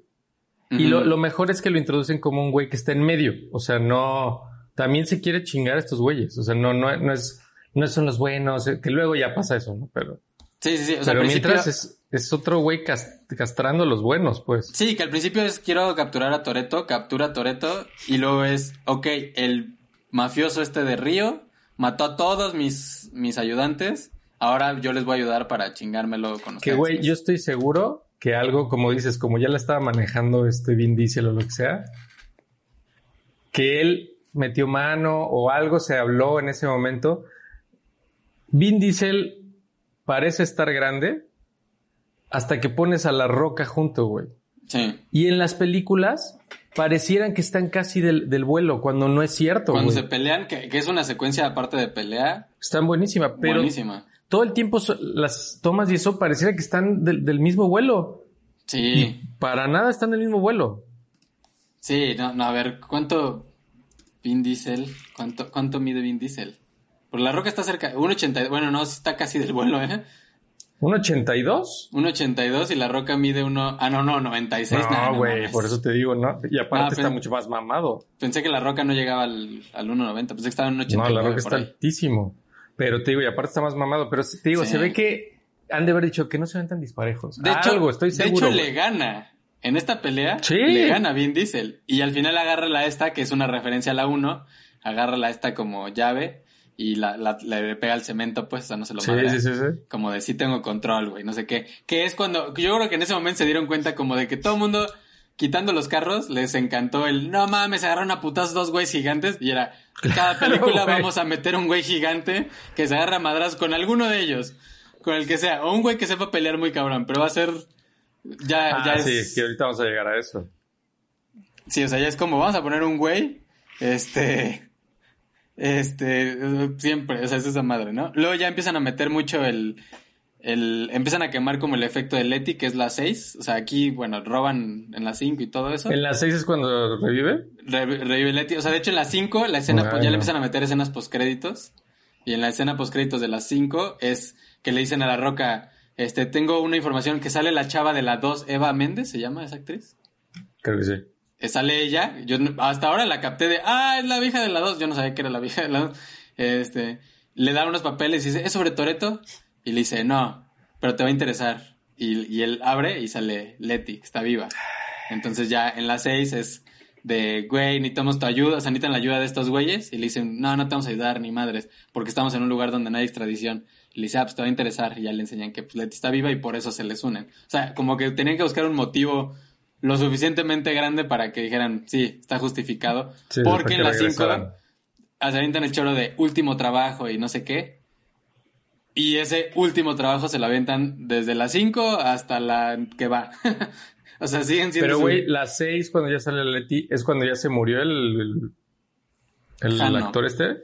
Y lo, lo mejor es que lo introducen como un güey que está en medio. O sea, no también se quiere chingar a estos güeyes. O sea, no, no, no es, no son los buenos, eh, que luego ya pasa eso, ¿no? Pero. Sí, sí, sí. O sea, pero mientras es, es, otro güey castrando a los buenos, pues. Sí, que al principio es quiero capturar a Toreto, captura a Toreto, y luego es, ok, el mafioso este de Río mató a todos mis, mis ayudantes, ahora yo les voy a ayudar para chingármelo con ustedes. Que güey, yo estoy seguro que algo, como dices, como ya la estaba manejando este Vin Diesel o lo que sea, que él metió mano o algo se habló en ese momento. Vin Diesel parece estar grande hasta que pones a la roca junto, güey. Sí. Y en las películas parecieran que están casi del, vuelo, cuando no es cierto. Cuando se pelean, que, es una secuencia aparte de pelea. Están buenísima, pero buenísima. todo el tiempo las tomas y eso pareciera que están del, mismo vuelo. Sí. para nada están del mismo vuelo. Sí, no, no, a ver, ¿cuánto? Vin Diesel. ¿Cuánto, cuánto mide Vin Diesel? Por la roca está cerca. 1.80. Bueno, no, está casi del vuelo, ¿eh? ¿1.82? 1.82 y la roca mide uno. Ah, no, no, 96. No, güey, por eso te digo, ¿no? Y aparte Ah, está mucho más mamado. Pensé que la roca no llegaba al, al 1.90. Pensé que estaba en 1.89. No, la roca está ahí. altísimo. Pero te digo, y aparte está más mamado. Pero te digo, Sí. se ve que han de haber dicho que no se ven tan disparejos. De hecho, Algo, estoy de seguro. hecho güey. le gana. En esta pelea, Sí. le gana Vin Diesel. Y al final agarra la esta, que es una referencia a la 1. Agarra la esta como llave y la, la- le pega al cemento, pues, o sea, no se lo Sí, sí, sí, sí. como de sí tengo control, güey, no sé qué. Que es cuando, yo creo que en ese momento se dieron cuenta como de que todo el mundo, quitando los carros, les encantó el, no mames, agarraron a putas dos güeyes gigantes y era, cada película vamos a meter un güey gigante que se agarra a madras con alguno de ellos, con el que sea, o un güey que sepa pelear muy cabrón, pero va a ser, ya, Ah, ya es, sí, que ahorita vamos a llegar a eso. Sí, o sea, ya es como, vamos a poner un güey, este, este, siempre, o sea, es esa madre, ¿no? Luego ya empiezan a meter mucho el, el, empiezan a quemar como el efecto de Letty, que es la 6, o sea, aquí, bueno, roban en la 5 y todo eso. ¿En las 6 es cuando revive? Re- revive Letty, o sea, de hecho en la 5, la escena, pues, ya le empiezan a meter escenas postcréditos, y en la escena postcréditos de las 5 es que le dicen a la roca, este, tengo una información que sale la chava de la 2, Eva Méndez, ¿se llama esa actriz? Creo que sí. Eh, sale ella, yo hasta ahora la capté de, ah, es la vieja de la 2, yo no sabía que era la vieja de la 2. Este, le da unos papeles y dice, ¿es sobre Toreto? Y le dice, no, pero te va a interesar. Y, y él abre y sale Letty, que está viva. Entonces ya en la 6 es de, güey, necesitamos tu ayuda, o sea, necesitan la ayuda de estos güeyes. Y le dicen, no, no te vamos a ayudar ni madres, porque estamos en un lugar donde no hay extradición. Le dice, ah, pues te va a interesar. Y ya le enseñan que pues, Letty está viva y por eso se les unen. O sea, como que tenían que buscar un motivo lo suficientemente grande para que dijeran, sí, está justificado. Sí, porque en las 5 regresaran. se avientan el choro de último trabajo y no sé qué. Y ese último trabajo se lo avientan desde las 5 hasta la que va. o sea, siguen siendo. Pero, su- güey, las 6 cuando ya sale Leti es cuando ya se murió el, el, el Ah, no. actor este.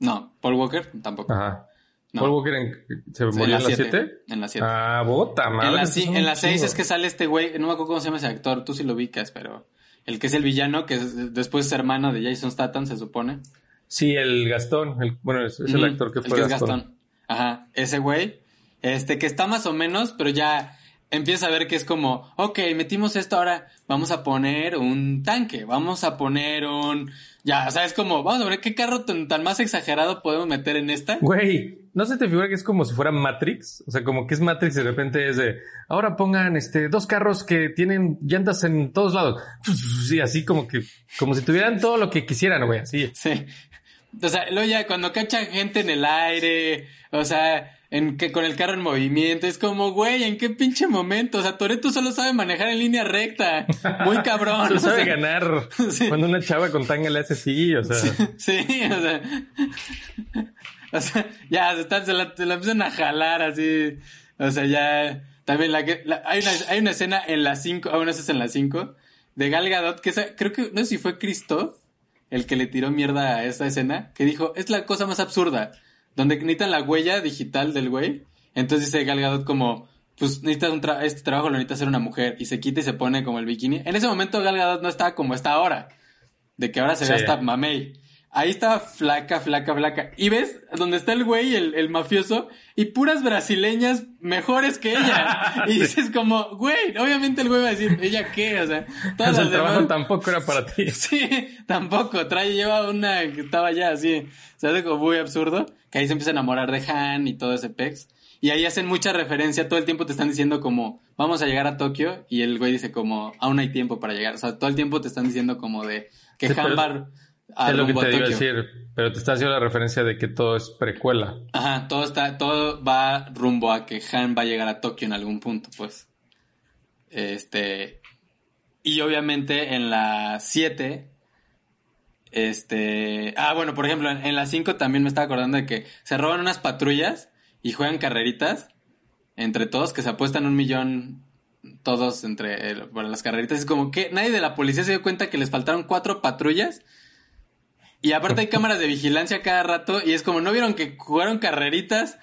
No, Paul Walker tampoco. Ajá. No. Paul Walker en- se murió en las siete. 7. En las 7. Ah, bota, madre. en la, es en la 6 chingo. es que sale este güey, no me acuerdo cómo se llama ese actor, tú sí lo ubicas, pero el que es el villano, que es- después es hermano de Jason Statham, se supone. Sí, el Gastón. el- bueno, es, es el actor que el fue es Gastón. Gastón. Ajá, ese güey, este que está más o menos, pero ya empieza a ver que es como, ok, metimos esto, ahora vamos a poner un tanque, vamos a poner un, ya, o sea, es como, vamos a ver qué carro tan, tan más exagerado podemos meter en esta. Güey, ¿no se te figura que es como si fuera Matrix? O sea, como que es Matrix y de repente es de, ahora pongan este dos carros que tienen llantas en todos lados. Sí, así como que, como si tuvieran todo lo que quisieran, güey, así. Sí. O sea, luego ya cuando cacha gente en el aire, o sea, en que con el carro en movimiento, es como, güey, ¿en qué pinche momento? O sea, Toreto solo sabe manejar en línea recta. Muy cabrón. Solo o sea, sabe ganar. Sí. Cuando una chava con tanga le hace así, o sea. Sí, o sea. O sea, ya se, están- se la, se la empiezan a jalar así. O sea, ya. También la que. la- hay, una, hay una escena en las 5. Ah, bueno, esa es en las 5. De Gal Gadot, que esa- creo que. No sé si fue Christoph el que le tiró mierda a esa escena. Que dijo: Es la cosa más absurda. Donde necesitan la huella digital del güey. Entonces dice Gal Gadot como. Pues necesitas un tra- este trabajo lo necesita hacer una mujer. Y se quita y se pone como el bikini. En ese momento Gal Gadot no estaba como está ahora. De que ahora se ve Sí. hasta mamey. Ahí estaba flaca, flaca, flaca. Y ves donde está el güey, el, el mafioso, y puras brasileñas mejores que ella. Y dices como, güey, obviamente el güey va a decir, ¿ella qué? O sea, todas O sea, las el trabajo tampoco era para ti. Sí, tampoco. Trae, lleva una que estaba ya así. Se hace como muy absurdo. Que ahí se empieza a enamorar de Han y todo ese pex. Y ahí hacen mucha referencia. Todo el tiempo te están diciendo como, vamos a llegar a Tokio. Y el güey dice como, aún hay tiempo para llegar. O sea, todo el tiempo te están diciendo como de que Sí, Han va es lo que te iba a decir. Pero te está haciendo la referencia de que todo es precuela. Ajá, todo está, todo va rumbo a que Han va a llegar a Tokio en algún punto, pues. Este. Y obviamente en la 7. Este. Ah, bueno, por ejemplo, en, en la 5 también me estaba acordando de que se roban unas patrullas y juegan carreritas entre todos, que se apuestan un millón todos entre el- para las carreritas. Es como que nadie de la policía se dio cuenta que les faltaron cuatro patrullas. Y aparte hay cámaras de vigilancia cada rato y es como, ¿no vieron que jugaron carreritas?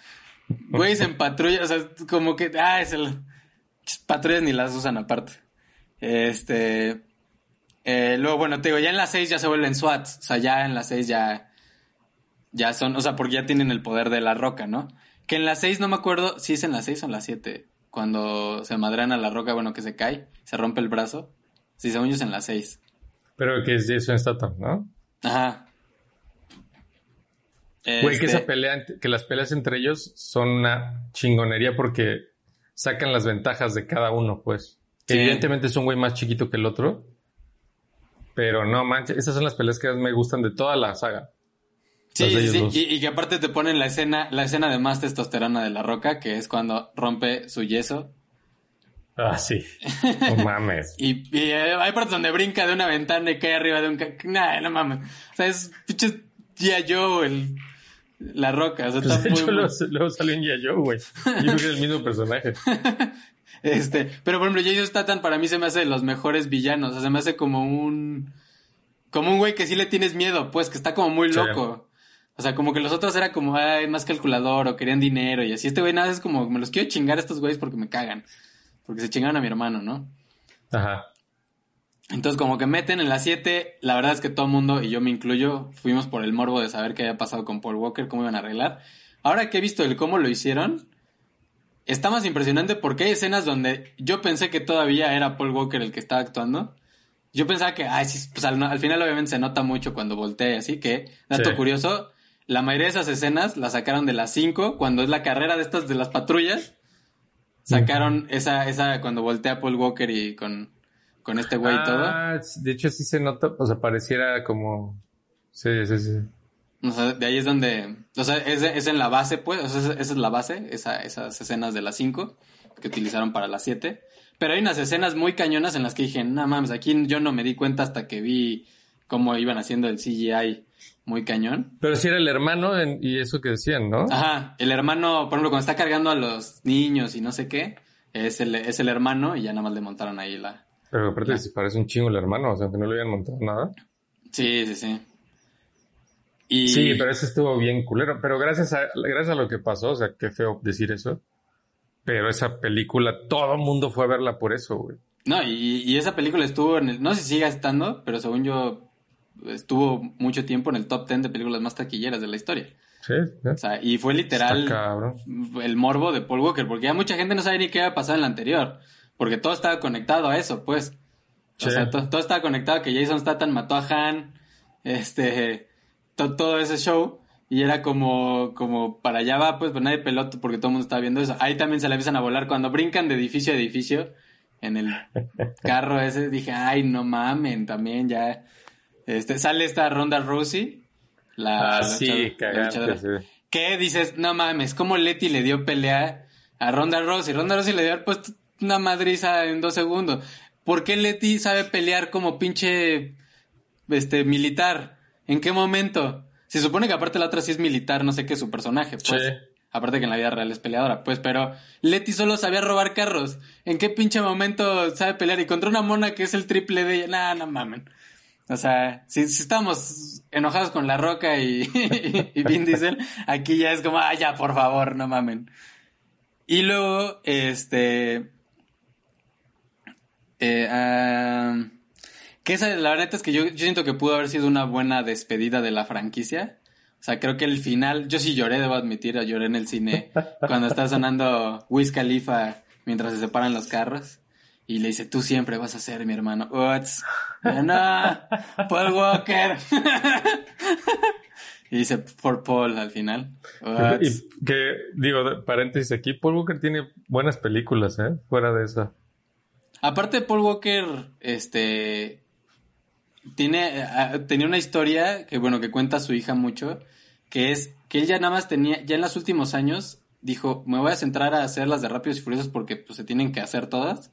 Güeyes en patrulla, o sea, como que, ah, es el... Patrullas ni las usan aparte. Este... Eh, luego, bueno, te digo, ya en las 6 ya se vuelven SWAT. O sea, ya en las 6 ya. Ya son. O sea, porque ya tienen el poder de la roca, ¿no? Que en las 6 no me acuerdo si es en las 6 o en las 7. Cuando se madrean a la roca, bueno, que se cae, se rompe el brazo. Sí, según yo es en las 6. Pero que es Jason Statham, ¿no? Ajá. Güey, que esa Este, pelea, que las peleas entre ellos son una chingonería porque sacan las ventajas de cada uno, pues. Sí. Evidentemente es un güey más chiquito que el otro. Pero no manches, esas son las peleas que más me gustan de toda la saga. Sí, sí. Y, y que aparte te ponen la escena, la escena de más testosterona de la roca, que es cuando rompe su yeso. Ah, sí. No mames. Y, y, eh, hay partes donde brinca de una ventana y cae arriba de un... Nah, no mames. O sea, es pinche G.I. Joe, el, la roca. O sea, Pues, está de muy... hecho, luego, luego salió en. Joe, güey. Yo creo que es el mismo personaje. Este, pero por ejemplo, Jason Statham para mí se me hace de los mejores villanos. O sea, se me hace como un... Como un güey que sí le tienes miedo, pues, que está como muy Sí. loco. O sea, como que los otros era como, ay, más calculador o querían dinero y así. Este güey nada es como, me los quiero chingar a estos güeyes porque me cagan. Porque se chingaron a mi hermano, ¿no? Ajá. Entonces, como que meten en las 7, la verdad es que todo el mundo, y yo me incluyo, fuimos por el morbo de saber qué había pasado con Paul Walker, cómo iban a arreglar. Ahora que he visto el cómo lo hicieron, está más impresionante porque hay escenas donde yo pensé que todavía era Paul Walker el que estaba actuando. Yo pensaba que, ay, sí, pues al, al final obviamente se nota mucho cuando voltea, así que, dato Sí. curioso, la mayoría de esas escenas las sacaron de las 5, cuando es la carrera de estas de las patrullas. Sacaron esa, esa cuando voltea Paul Walker y con, con este güey y todo. Ah, de hecho sí se nota, o sea, pareciera como... Sí, sí, sí. O sea, de ahí es donde. O sea, es, es en la base, pues. O sea, esa es la base, esa, esas escenas de las 5 que utilizaron para las 7. Pero hay unas escenas muy cañonas en las que dije, no mames, aquí yo no me di cuenta hasta que vi cómo iban haciendo el CGI muy cañón. Pero sí era el hermano en- y eso que decían, ¿no? Ajá, el hermano, por ejemplo, cuando está cargando a los niños y no sé qué, es el, es el hermano y ya nada más le montaron ahí la. Pero aparte si parece un chingo el hermano, o sea, que no le habían montado nada. Sí, sí, sí. Y... Sí, pero eso estuvo bien culero. Pero gracias a, gracias a lo que pasó, o sea, qué feo decir eso. Pero esa película, todo el mundo fue a verla por eso, güey. No, y, y esa película estuvo en el, no sé si sigue estando, pero según yo estuvo mucho tiempo en el top 10 de películas más taquilleras de la historia. Sí, sí. O sea, y fue literal Está el morbo de Paul Walker, porque ya mucha gente no sabe ni qué había pasado en la anterior, porque todo estaba conectado a eso, pues. O sea, to- todo estaba conectado a que Jason Statham mató a Han, este, to- todo ese show, y era como, como para allá va, pues, pero nadie pelota porque todo el mundo estaba viendo eso. Ahí también se le empiezan a volar cuando brincan de edificio a edificio en el carro ese, dije, ay, no mamen, también ya. Este, sale esta Ronda Rousey, la, Ah, la sí, la. ¿Qué dices? No mames, ¿cómo Leti le dio pelea a Ronda Rousey? Ronda Rousey le dio haber puesto una madriza en dos segundos. ¿Por qué Leti sabe pelear como pinche este militar? ¿En qué momento? Se supone que aparte la otra sí es militar, no sé qué es su personaje, pues. Sí. Aparte que en la vida real es peleadora, pues, pero Leti solo sabía robar carros. ¿En qué pinche momento sabe pelear? Y contra una mona que es el triple de ella. Nah, no mamen. O sea, si, si estamos enojados con La Roca y, y Vin Diesel, aquí ya es como, ah, ya, por favor, no mamen. Y luego, este... Eh, que esa, la verdad es que yo, yo siento que pudo haber sido una buena despedida de la franquicia. O sea, creo que el final, yo sí lloré, debo admitir, lloré en el cine cuando está sonando Wiz Khalifa mientras se separan los carros. Y le dice, tú siempre vas a ser mi hermano. Uts. No, Paul Walker. y dice, for Paul al final. Uts. Y que, digo, paréntesis aquí, Paul Walker tiene buenas películas, ¿eh? Fuera de esa. Aparte, Paul Walker, este, tiene, ah, tenía una historia que, bueno, que cuenta su hija mucho, que es que él ya nada más tenía, ya en los últimos años, dijo, me voy a centrar a hacer las de Rápidos y Furiosos porque, pues, se tienen que hacer todas.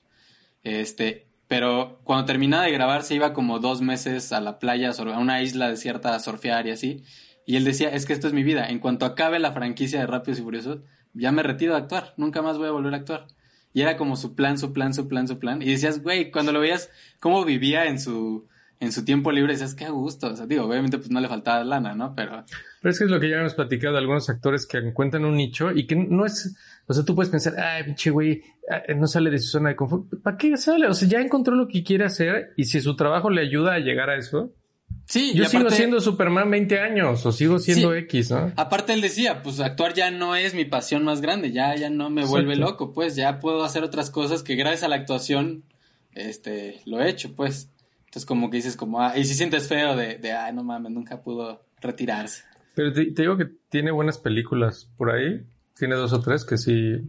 Este, pero cuando terminaba de grabar se iba como dos meses a la playa, a una isla desierta a surfear y así. Y él decía, es que esto es mi vida. En cuanto acabe la franquicia de Rápidos y Furiosos, ya me retiro de actuar. Nunca más voy a volver a actuar. Y era como su plan, su plan, su plan, su plan. Y decías, güey, cuando lo veías, cómo vivía en su, en su tiempo libre dices, qué gusto. O sea, digo, obviamente pues no le faltaba lana, ¿no? Pero... Pero es que es lo que ya hemos platicado de algunos actores que encuentran un nicho y que no es... O sea, tú puedes pensar, ay, pinche güey, ah, no sale de su zona de confort. ¿Para qué sale? O sea, ya encontró lo que quiere hacer y si su trabajo le ayuda a llegar a eso, Sí, yo sigo siendo Superman 20 años o sigo siendo X, ¿no? Aparte él decía, pues actuar ya no es mi pasión más grande, ya ya no me vuelve loco, pues ya puedo hacer otras cosas que gracias a la actuación este lo he hecho, pues. Entonces como que dices como, ah, y si sientes feo de de ay, no mames, nunca pudo retirarse. Pero te, digo que tiene buenas películas por ahí, tiene dos o tres que sí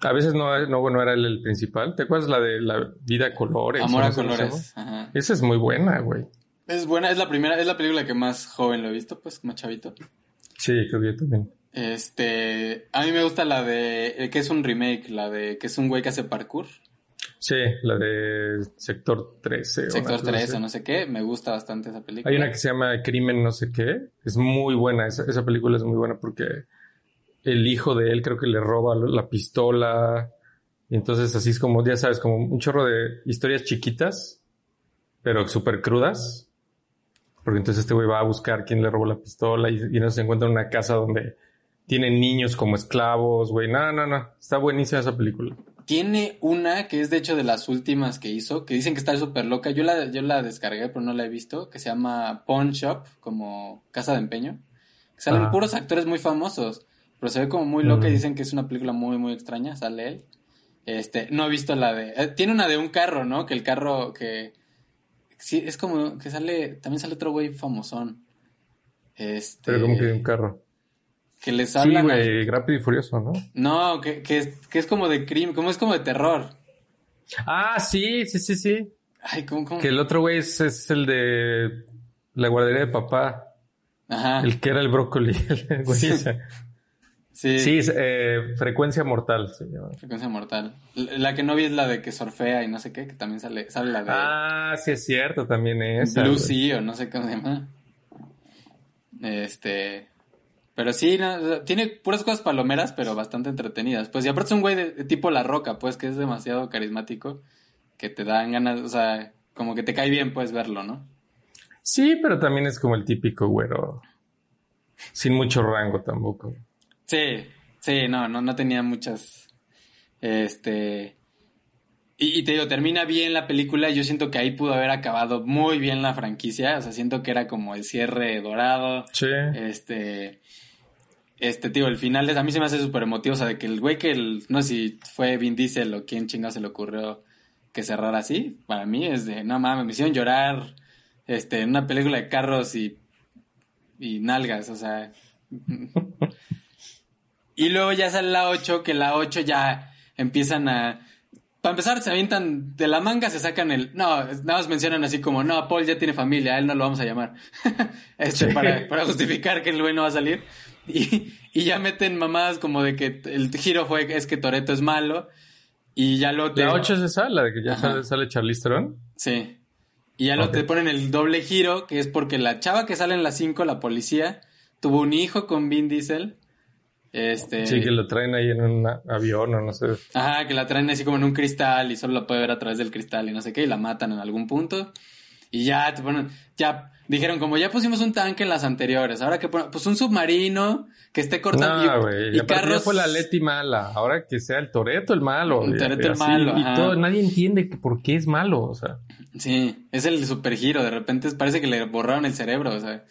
a veces no, no, bueno, era el, principal. ¿Te acuerdas la de la vida a colores? Amor a colores. Ajá. Esa es muy buena, güey. Es buena, es la primera, es la película que más joven lo he visto, pues, como chavito. Sí, creo que yo también. Este, a mí me gusta la de, eh, que es un remake, la de, que es un güey que hace parkour. Sí, la de Sector 13. Sector 13, no sé qué, me gusta bastante esa película. Hay una que se llama Crimen no sé qué, es muy buena, esa, esa película es muy buena porque el hijo de él creo que le roba la pistola, y entonces así es como, ya sabes, como un chorro de historias chiquitas, pero súper crudas porque entonces este güey va a buscar quién le robó la pistola y, y no se encuentra en una casa donde tienen niños como esclavos, güey. No, no, no. Está buenísima esa película. Tiene una que es de hecho de las últimas que hizo, que dicen que está súper loca. Yo la, yo la descargué, pero no la he visto, que se llama Pawn Shop, como casa de empeño. Salen puros actores muy famosos, pero se ve como muy loca y dicen que es una película muy, muy extraña. Sale él. Este, no he visto la de. Eh, tiene una de un carro, ¿no? Que el carro que Sí, es como que sale, también sale otro güey famosón. Este. Pero como que un carro. Que les hablan. Sí, güey, rápido y furioso, ¿no? No, que, que, es, que es como de crimen, como es como de terror. Ah, sí, sí, sí, sí. Ay, ¿cómo, cómo? Que el otro güey es, es el de la guardería de papá. Ajá. El que era el brócoli, el sí. Sí, sí eh, frecuencia mortal se llama. Frecuencia mortal. La que no vi es la de que surfea y no sé qué, que también sale, sale la de. Ah, sí es cierto, también es. Sea o no sé cómo se llama. Este. Pero sí, tiene puras cosas palomeras, pero bastante entretenidas. Pues y aparte es un güey de, tipo La Roca, pues, que es demasiado carismático, que te dan ganas, o sea, como que te cae bien, puedes verlo, ¿no? Sí, pero también es como el típico güero. Sin mucho rango tampoco. Sí, sí, no, no, no tenía muchas. Este. Y, te digo, termina bien la película. Yo siento que ahí pudo haber acabado muy bien la franquicia. O sea, siento que era como el cierre dorado. Sí. Este. Este, tío, el final a mí se me hace súper emotivo. O sea, de que el güey que el, no sé si fue Vin Diesel o quién chingado se le ocurrió que cerrara así. Para mí es de, no mames, me hicieron llorar. Este, en una película de carros y. y nalgas, o sea. Y luego ya sale la 8, que la 8 ya empiezan a... Para empezar, se avientan de la manga, se sacan el... No, nada más mencionan así como, no, Paul ya tiene familia, a él no lo vamos a llamar. este, para, para, justificar que el güey no va a salir. Y, y ya meten mamadas como de que el giro fue, es que Toreto es malo. Y ya lo... Te... ¿La 8 es esa? ¿La de que ya sale, sale Charlize Theron? Sí. Y ya lo te ponen el doble giro, que es porque la chava que sale en la 5, la policía, tuvo un hijo con Vin Diesel este... Sí, que lo traen ahí en un avión o no sé. Ajá, que la traen así como en un cristal y solo la puede ver a través del cristal y no sé qué, y la matan en algún punto. Y ya, bueno, ya dijeron, como ya pusimos un tanque en las anteriores, ahora que pues un submarino que esté cortando. No, güey, y, carros... fue la Leti mala, ahora que sea el Toreto el malo. El Toreto el malo. Y todo, nadie entiende que por qué es malo, o sea. Sí, es el super giro, de repente parece que le borraron el cerebro, o sea.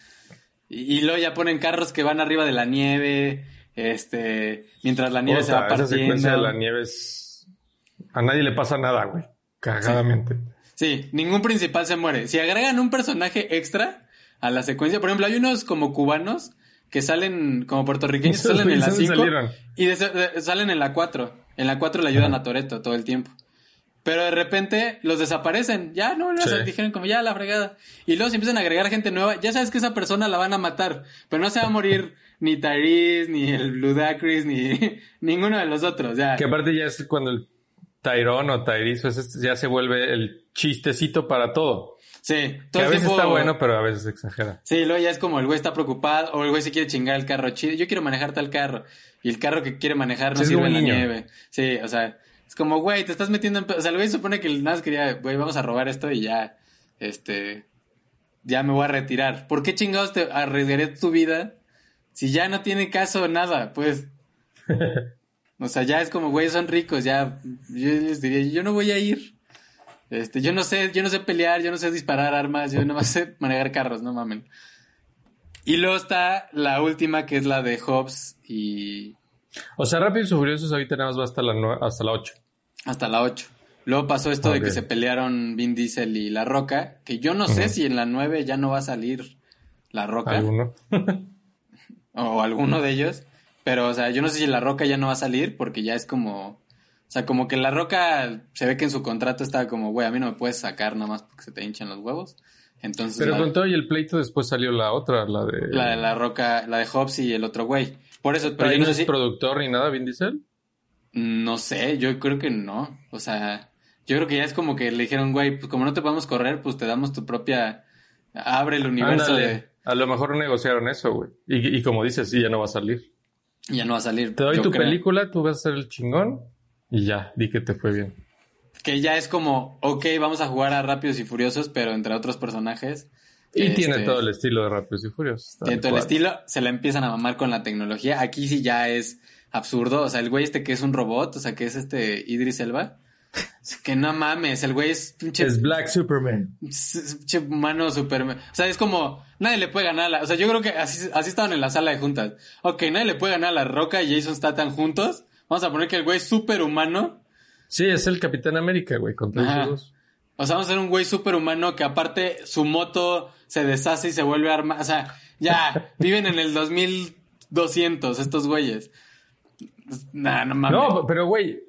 Y, y luego ya ponen carros que van arriba de la nieve este, mientras la nieve se va partiendo. Esa secuencia de la nieve es... A nadie le pasa nada, güey. Cagadamente. Sí. ningún principal se muere. Si agregan un personaje extra a la secuencia, por ejemplo, hay unos como cubanos que salen como puertorriqueños, salen en la 5 y salen en la 4. En la 4 le ayudan a Toreto todo el tiempo. Pero de repente los desaparecen. Ya no, no dijeron como ya la fregada. Y luego se empiezan a agregar gente nueva. Ya sabes que esa persona la van a matar. Pero no se va a morir ni Tyrese, ni el Ludacris, ni ninguno de los otros. Ya. Que aparte ya es cuando el Tyrone o Tyrese pues ya se vuelve el chistecito para todo. Sí, todo que a veces está bueno, pero a veces exagera. Sí, luego ya es como el güey está preocupado o el güey se quiere chingar el carro chido. Yo quiero manejar tal carro. Y el carro que quiere manejar no sirve en la nieve. Sí, o sea, es como, güey, te estás metiendo en... O sea, el güey supone que nada más quería, güey, vamos a robar esto y ya. este, ya me voy a retirar. ¿Por qué chingados te arriesgarías tu vida si ya no tiene caso nada? Pues, o sea, ya es como, güey, son ricos, ya, yo les diría, yo no voy a ir. Este, yo no sé, yo no sé pelear, yo no sé disparar armas, yo no sé manejar carros, no mamen. Y luego está la última, que es la de Hobbs y... O sea, Rápidos y Furiosos ahorita nada más va hasta la, hasta la 8. Hasta la 8. Luego pasó esto de que se pelearon Vin Diesel y La Roca, que yo no sé si en la 9 ya no va a salir La Roca Alguno. o alguno de ellos, pero o sea, yo no sé si La Roca ya no va a salir porque ya es como, o sea, como que La Roca se ve que en su contrato estaba como, güey, a mí no me puedes sacar nada más porque se te hinchan los huevos. Entonces, Pero la, con todo y el pleito después salió la otra, la de... la de La Roca, la de Hobbs y el otro güey. Por eso, pero Pero yo ahí no sé es si, productor ni nada, Vin Diesel. no sé, yo creo que no, o sea, yo creo que ya es como que le dijeron, güey, pues como no te podemos correr, pues te damos tu propia, abre el universo Ándale. de, A lo mejor negociaron eso, güey. Y, y como dices, sí, ya no va a salir. ya no va a salir. Te doy tu creo. película, tú vas a ser el chingón y ya, di que te fue bien. Que ya es como, ok, vamos a jugar a Rápidos y Furiosos, pero entre otros personajes. Y Este, tiene todo el estilo de Rápidos y Furiosos. Tiene todo el estilo, se la empiezan a mamar con la tecnología. Aquí sí ya es absurdo. O sea, el güey este que es un robot, o sea, que es este Idris Elba. Que no mames, el güey es pinche, Es Black Superman. pinche humano super. O sea, es como, nadie le puede ganar a la. O sea, yo creo que así, así estaban en la sala de juntas. Ok, nadie le puede ganar a la Roca y Jason Statham juntos. Vamos a poner que el güey es súper humano. Sí, es el Capitán América, güey, contra dos. O sea, vamos a ser un güey superhumano que aparte su moto se deshace y se vuelve arma. O sea, ya, viven en el 2200 estos güeyes. Nah, no mames. No, pero güey,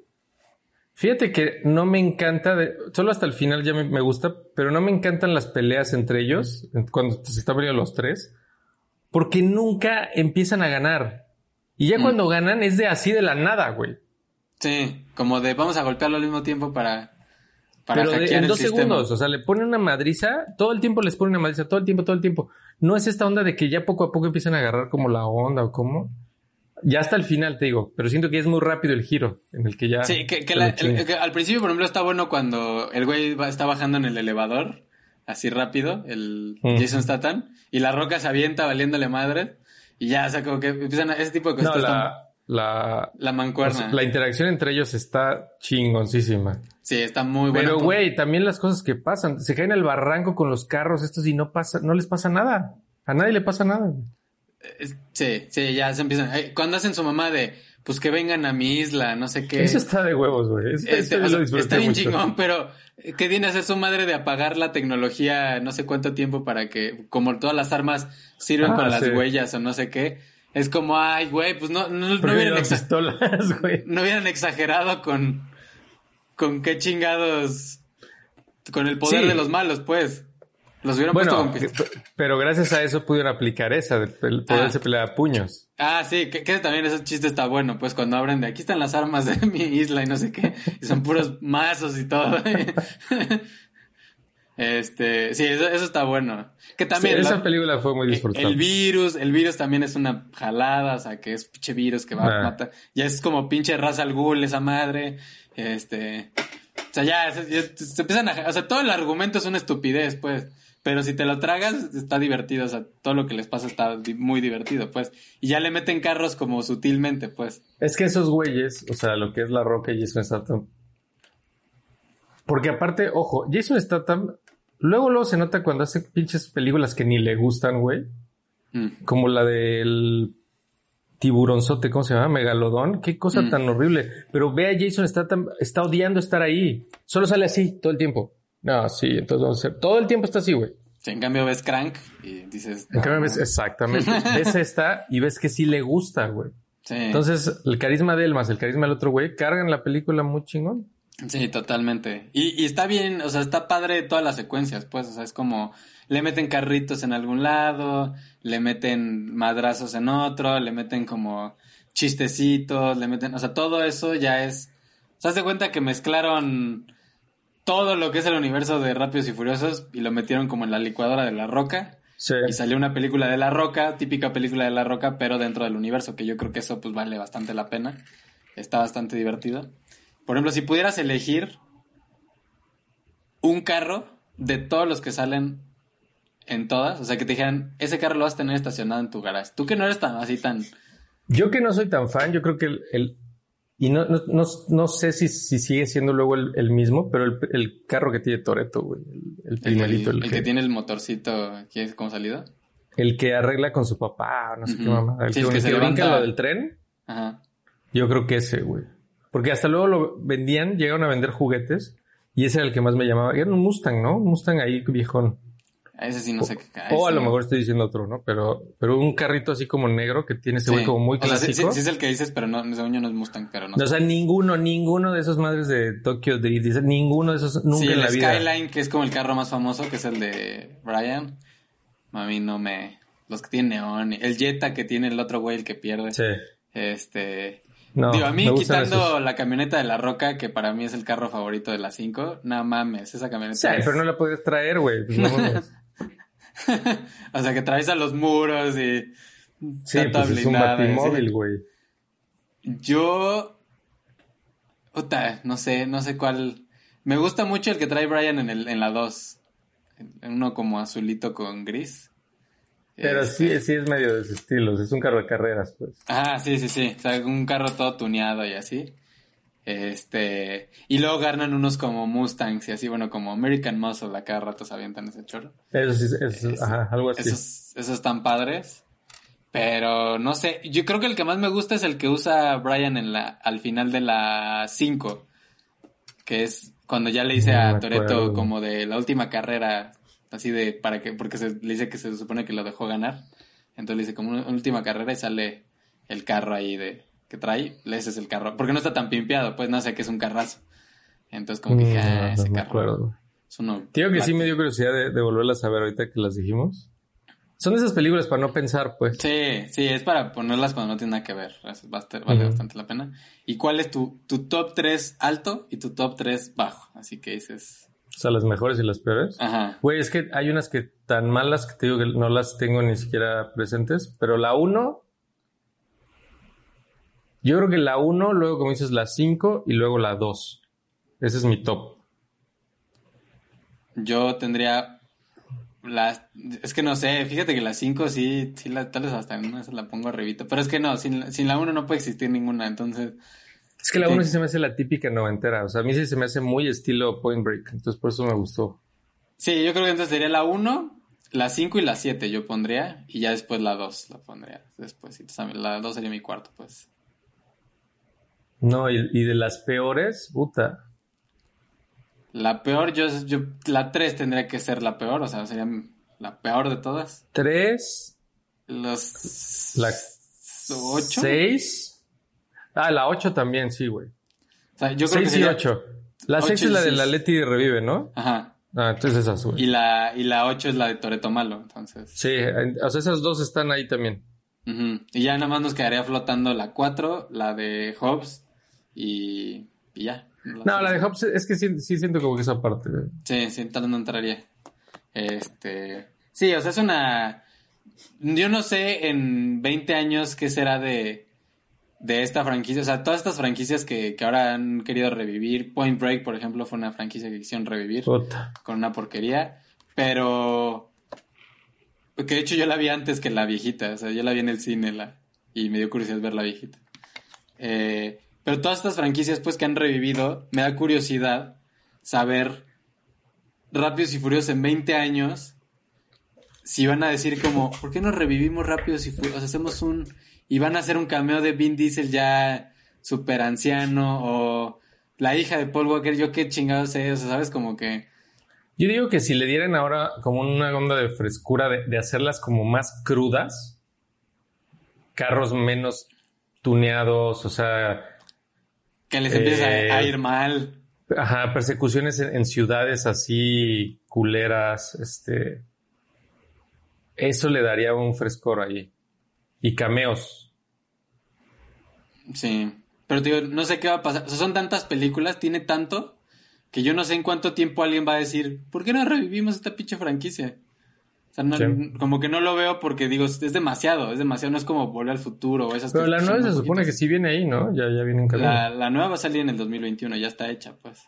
fíjate que no me encanta, de, solo hasta el final ya me, me gusta, pero no me encantan las peleas entre ellos, cuando se están peleando los tres, porque nunca empiezan a ganar. Y ya Mm. cuando ganan es de así de la nada, güey. Sí, como de vamos a golpearlo al mismo tiempo para, para Pero de- en dos sistema. segundos, o sea, le ponen una madriza, todo el tiempo les ponen una madriza, todo el tiempo, todo el tiempo. No es esta onda de que ya poco a poco empiezan a agarrar como la onda o cómo. Ya hasta el final, te digo, pero siento que es muy rápido el giro en el que ya. Sí, que, la- el- que al principio, por ejemplo, está bueno cuando el güey va- está bajando en el elevador, así rápido, el Mm. Jason Statham, y la roca se avienta valiéndole madre, y ya, o sea, como que empiezan a, ese tipo de No, cosas. están- la, la, la mancuerna. la interacción entre ellos está chingoncísima. Sí, está muy bueno. Pero, güey, también las cosas que pasan. Se caen al barranco con los carros estos y no pasa, no les pasa nada. A nadie le pasa nada. Sí, sí, ya se empiezan. Cuando hacen su mamá de, pues que vengan a mi isla, no sé qué. Eso está de huevos, güey. Este, o sea, está bien mucho. chingón, pero eh, ¿qué tiene hacer su madre de apagar la tecnología no sé cuánto tiempo para que, como todas las armas sirven Ah, con las huellas o no sé qué? Es como, ay, güey, pues no, no, no hubieran, llevan exa- pistolas, güey. no hubieran exagerado con, con qué chingados, con el poder Sí. de los malos, pues. Los hubieran Bueno, puesto con pero gracias a eso pudieron aplicar esa de poderse Ah. pelear a puños. Ah, sí, que, que también ese chiste está bueno, pues cuando abren de aquí están las armas de mi isla y no sé qué, y son puros mazos y todo. este, sí, eso, eso está bueno. Que también Sí, la- esa película fue muy el disfrutable. virus, el virus también es una jalada, o sea, que es pinche virus que va a matar. Ya es como pinche raza al ghoul esa madre. Este, o sea, ya, se, ya se empiezan a, o sea, todo el argumento es una estupidez, pues. Pero si te lo tragas, está divertido, o sea, todo lo que les pasa está muy divertido, pues. Y ya le meten carros como sutilmente, pues. Es que esos güeyes, o sea, lo que es La Roca y Jason Statham. Porque aparte, ojo, Jason Statham, luego luego se nota cuando hace pinches películas que ni le gustan, güey. Mm. Como la del tiburonzote, ¿cómo se llama? Megalodón. Qué cosa Mm. tan horrible. Pero ve a Jason Statham, está odiando estar ahí. Solo sale así todo el tiempo. No, sí, entonces vamos a hacer. Todo el tiempo está así, güey. Sí, en cambio ves Crank y dices... En cambio "No, ves, exactamente, ves esta y ves que sí le gusta, güey. Sí, Entonces, el carisma de él más el carisma del otro güey cargan la película muy chingón. sí, totalmente. Y, y está bien, o sea, está padre todas las secuencias, pues, o sea, es como... Le meten carritos en algún lado, le meten madrazos en otro, le meten como chistecitos, le meten... O sea, todo eso ya es... O sea, haz de cuenta que mezclaron todo lo que es el universo de Rápidos y Furiosos y lo metieron como en la licuadora de la roca. Sí. Y salió una película de La Roca, típica película de La Roca, pero dentro del universo, que yo creo que eso pues vale bastante la pena. Está bastante divertido. Por ejemplo, si pudieras elegir un carro de todos los que salen en todas, o sea, que te dijeran, ese carro lo vas a tener estacionado en tu garage. Tú que no eres tan así tan... Yo que no soy tan fan, yo creo que el... y no, no, no, no, sé si, si sigue siendo luego el, el mismo, pero el, el, carro que tiene Toreto, güey. El, el primerito. El, que, tiene el motorcito, ¿qué como salido? El que arregla con su papá, no sé qué mamá. El sí, que, que, se levanta lo del tren. Ajá. Yo creo que ese, güey. Porque hasta luego lo vendían, llegaron a vender juguetes y ese era el que más me llamaba. Era un Mustang, ¿no? Un Mustang ahí viejón. A ese sí no sé qué. O a lo mejor estoy diciendo otro, ¿no? Pero, pero un carrito así como negro que tiene ese güey como muy clásico. sí, es el que dices, pero no, según yo no es Mustang, pero no. O sea, ninguno, ninguno de esos madres de Tokyo Drift, ninguno de esos nunca en la vida. Skyline, que es como el carro más famoso, que es el de Brian. A mí no me. Los que tienen neón. El Jetta que tiene el otro güey, el que pierde. Sí. Este. No, Digo, a mí quitando la camioneta de la Roca, que para mí es el carro favorito de las 5, no mames, esa camioneta. Sí, pero no la puedes traer, güey. Pues o sea, que traes a los muros y... Sí, pues es un batimóvil, güey. Yo... Puta, no sé, no sé cuál... Me gusta mucho el que trae Brian en, el, en la 2. Uno como azulito con gris. Pero sí, este. sí es medio de ese estilo, es un carro de carreras, pues. Ah, sí, sí, sí, o sea, un carro todo tuneado y así. Este, y luego ganan unos como Mustangs y así, bueno, como American Muscle, a cada rato se avientan ese chorro. Eso sí, eso, ajá, algo así. Esos, esos están padres. Pero no sé, yo creo que el que más me gusta es el que usa Brian en la, al final de la 5. Que es cuando ya le dice a Toreto como de la última carrera, Así de, para que, porque se, le dice que se supone que lo dejó ganar. Entonces le dice como una, última carrera y sale el carro ahí de, que trae, ese es el carro. Porque no está tan pimpeado, pues no sé que es un carrazo. Entonces como que dije, ah, ese carro. Es uno Tío que sí me dio curiosidad de, de, volverlas a ver ahorita que las dijimos. Son esas películas para no pensar, pues. Sí, sí, es para ponerlas cuando no tiene nada que ver. vale bastante la pena. ¿Y cuál es tu, tu top 3 alto y tu top 3 bajo? Así que dices, o sea, las mejores y las peores. Ajá. Güey, es que hay unas que tan malas que te digo que no las tengo ni siquiera presentes, pero la 1. Yo creo que la 1, luego como dices la 5 y luego la 2. Ese es mi top. Yo tendría las es que no sé, fíjate que la 5 sí, sí la, tal vez hasta en una se la pongo arribita, pero es que no, sin, sin la 1 no puede existir ninguna, entonces es que la 1 sí se me hace la típica noventera. O sea, a mí sí se me hace muy estilo Point Break. Entonces por eso me gustó. Sí, yo creo que entonces sería la 1, la 5 y la 7 yo pondría. Y ya después la 2 la pondría. Después, la 2 sería mi cuarto, pues. No, y, de las peores, puta. La peor, yo, yo, la 3 tendría que ser la peor, o sea, sería la peor de todas. 3. Los. La 8. 6. Ah, la 8 también, sí, güey. O sea, yo creo 6 que y 8. La 6 es la de la Leti Revive, ¿no? Ajá. Ah, entonces esa sube. Y la, y la 8 es la de Toreto Malo, entonces. Sí, o sea, esas dos están ahí también. Uh Y ya nada más nos quedaría flotando la 4, la de Hobbs y, y ya. No, la de Hobbs es que sí, sí siento como que esa parte. Sí, sí, tal no entraría. Este. Sí, o sea, es una. Yo no sé en 20 años qué será de de esta franquicia. O sea, todas estas franquicias que, que, ahora han querido revivir. Point Break, por ejemplo, fue una franquicia que quisieron revivir. Con una porquería. Pero. Que de hecho yo la vi antes que la viejita. O sea, yo la vi en el cine la, y me dio curiosidad ver la viejita. Eh, pero todas estas franquicias, pues, que han revivido, me da curiosidad saber Rápidos y Furiosos en 20 años. Si van a decir como, ¿por qué no revivimos Rápidos y Furiosos? hacemos un y van a hacer un cameo de Vin Diesel ya súper anciano o la hija de Paul Walker, yo qué chingados sé, o sea, ¿sabes? Como que... Yo digo que si le dieran ahora como una onda de frescura de, hacerlas como más crudas, carros menos tuneados, o sea... Que les empiece a, eh, ir mal. Ajá, persecuciones en, en, ciudades así culeras, este... Eso le daría un frescor ahí y cameos. Sí, pero digo, no sé qué va a pasar. son tantas películas, tiene tanto, que yo no sé en cuánto tiempo alguien va a decir, ¿por qué no revivimos esta pinche franquicia? Como que no lo veo porque digo, es demasiado, es demasiado, no es como volver al futuro o esas Pero la nueva se supone que sí viene ahí, ¿no? Ya, ya viene en la, la nueva va a salir en el 2021, ya está hecha, pues.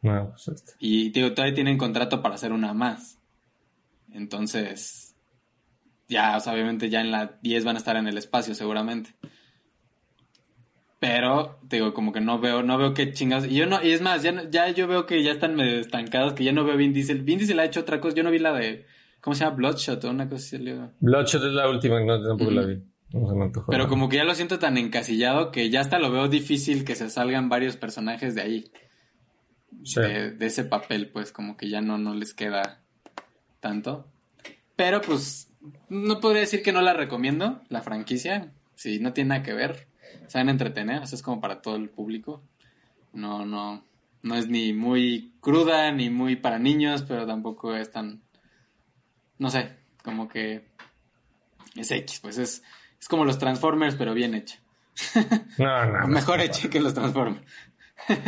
No, pues este. Y digo, todavía tienen contrato para hacer una más. Entonces, ya, o sea, obviamente ya en la 10 van a estar en el espacio seguramente. Pero, te digo, como que no veo, no veo qué chingados. Y yo no, y es más, ya, ya yo veo que ya están medio estancados, que ya no veo Vin Diesel. Vin Diesel ha hecho otra cosa, yo no vi la de, ¿cómo se llama? Bloodshot o una cosa así. le- Bloodshot es la última, no, tampoco la vi. No se me antojó. Pero como que ya lo siento tan encasillado que ya hasta lo veo difícil que se salgan varios personajes de ahí. Sí. de, de ese papel, pues como que ya no, no les queda tanto. Pero pues no podría decir que no la recomiendo, la franquicia, si no tiene nada que ver, saben entretener, o sea, es como para todo el público. No, no, no es ni muy cruda ni muy para niños, pero tampoco es tan, no sé, como que es X, pues es, es como los Transformers, pero bien hecha. No, no. Mejor no. hecha que los Transformers.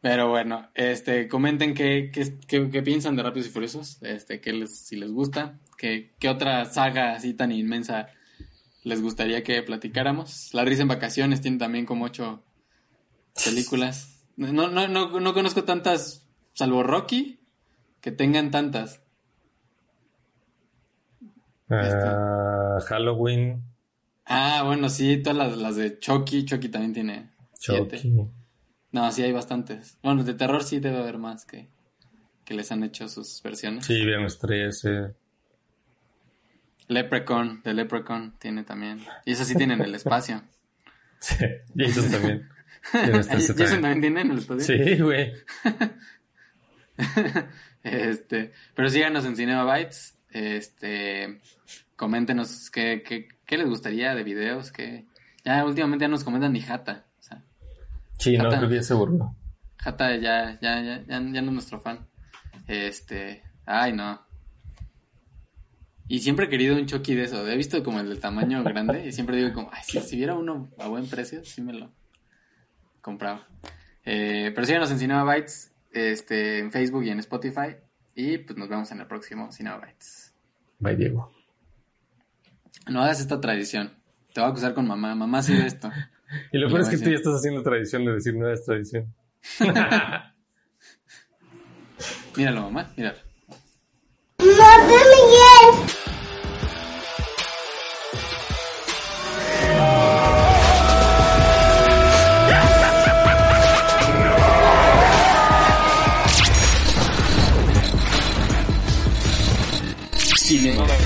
Pero bueno, este, comenten qué, qué, qué- qué piensan de Rápidos y Furiosos, este, qué les, si les gusta, qué, qué otra saga así tan inmensa les gustaría que platicáramos. La risa en vacaciones tiene también como ocho películas. No, no, no, no conozco tantas, salvo Rocky, que tengan tantas. Ah, Halloween, Ah, bueno, sí, todas las, las de Chucky, Chucky también tiene siete. Chucky. No, sí hay bastantes. Bueno, de terror sí debe haber más que, que les han hecho sus versiones. Sí, Viernes 13. Leprechaun, de Leprechaun tiene también. Y eso sí tiene en el espacio. Sí, Jason también. Viernes 13 ¿Jason también. también tiene en el espacio? Sí, güey. Este, pero síganos en Cinema Bytes. Este, coméntenos qué, qué, qué les gustaría de videos, que ya últimamente ya nos comentan ni Jata. O sea, Sí, no, creo que ya se burló. Jata ya, ya, ya, ya, ya no es nuestro fan. Este, ay no. Y siempre he querido un Chucky de eso. He visto como el del tamaño grande y siempre digo como, ay, si, si viera uno a buen precio, sí me lo compraba. Eh, pero síganos en Cinema Bytes, este, en Facebook y en Spotify. Y pues nos vemos en el próximo Cinema Bytes. Bye, Diego. No hagas esta tradición. Te voy a acusar con mamá. Mamá sí esto. Y lo peor es que tú ya estás haciendo tradición de decir no es tradición. Míralo, mamá, míralo. Cinema Bytes.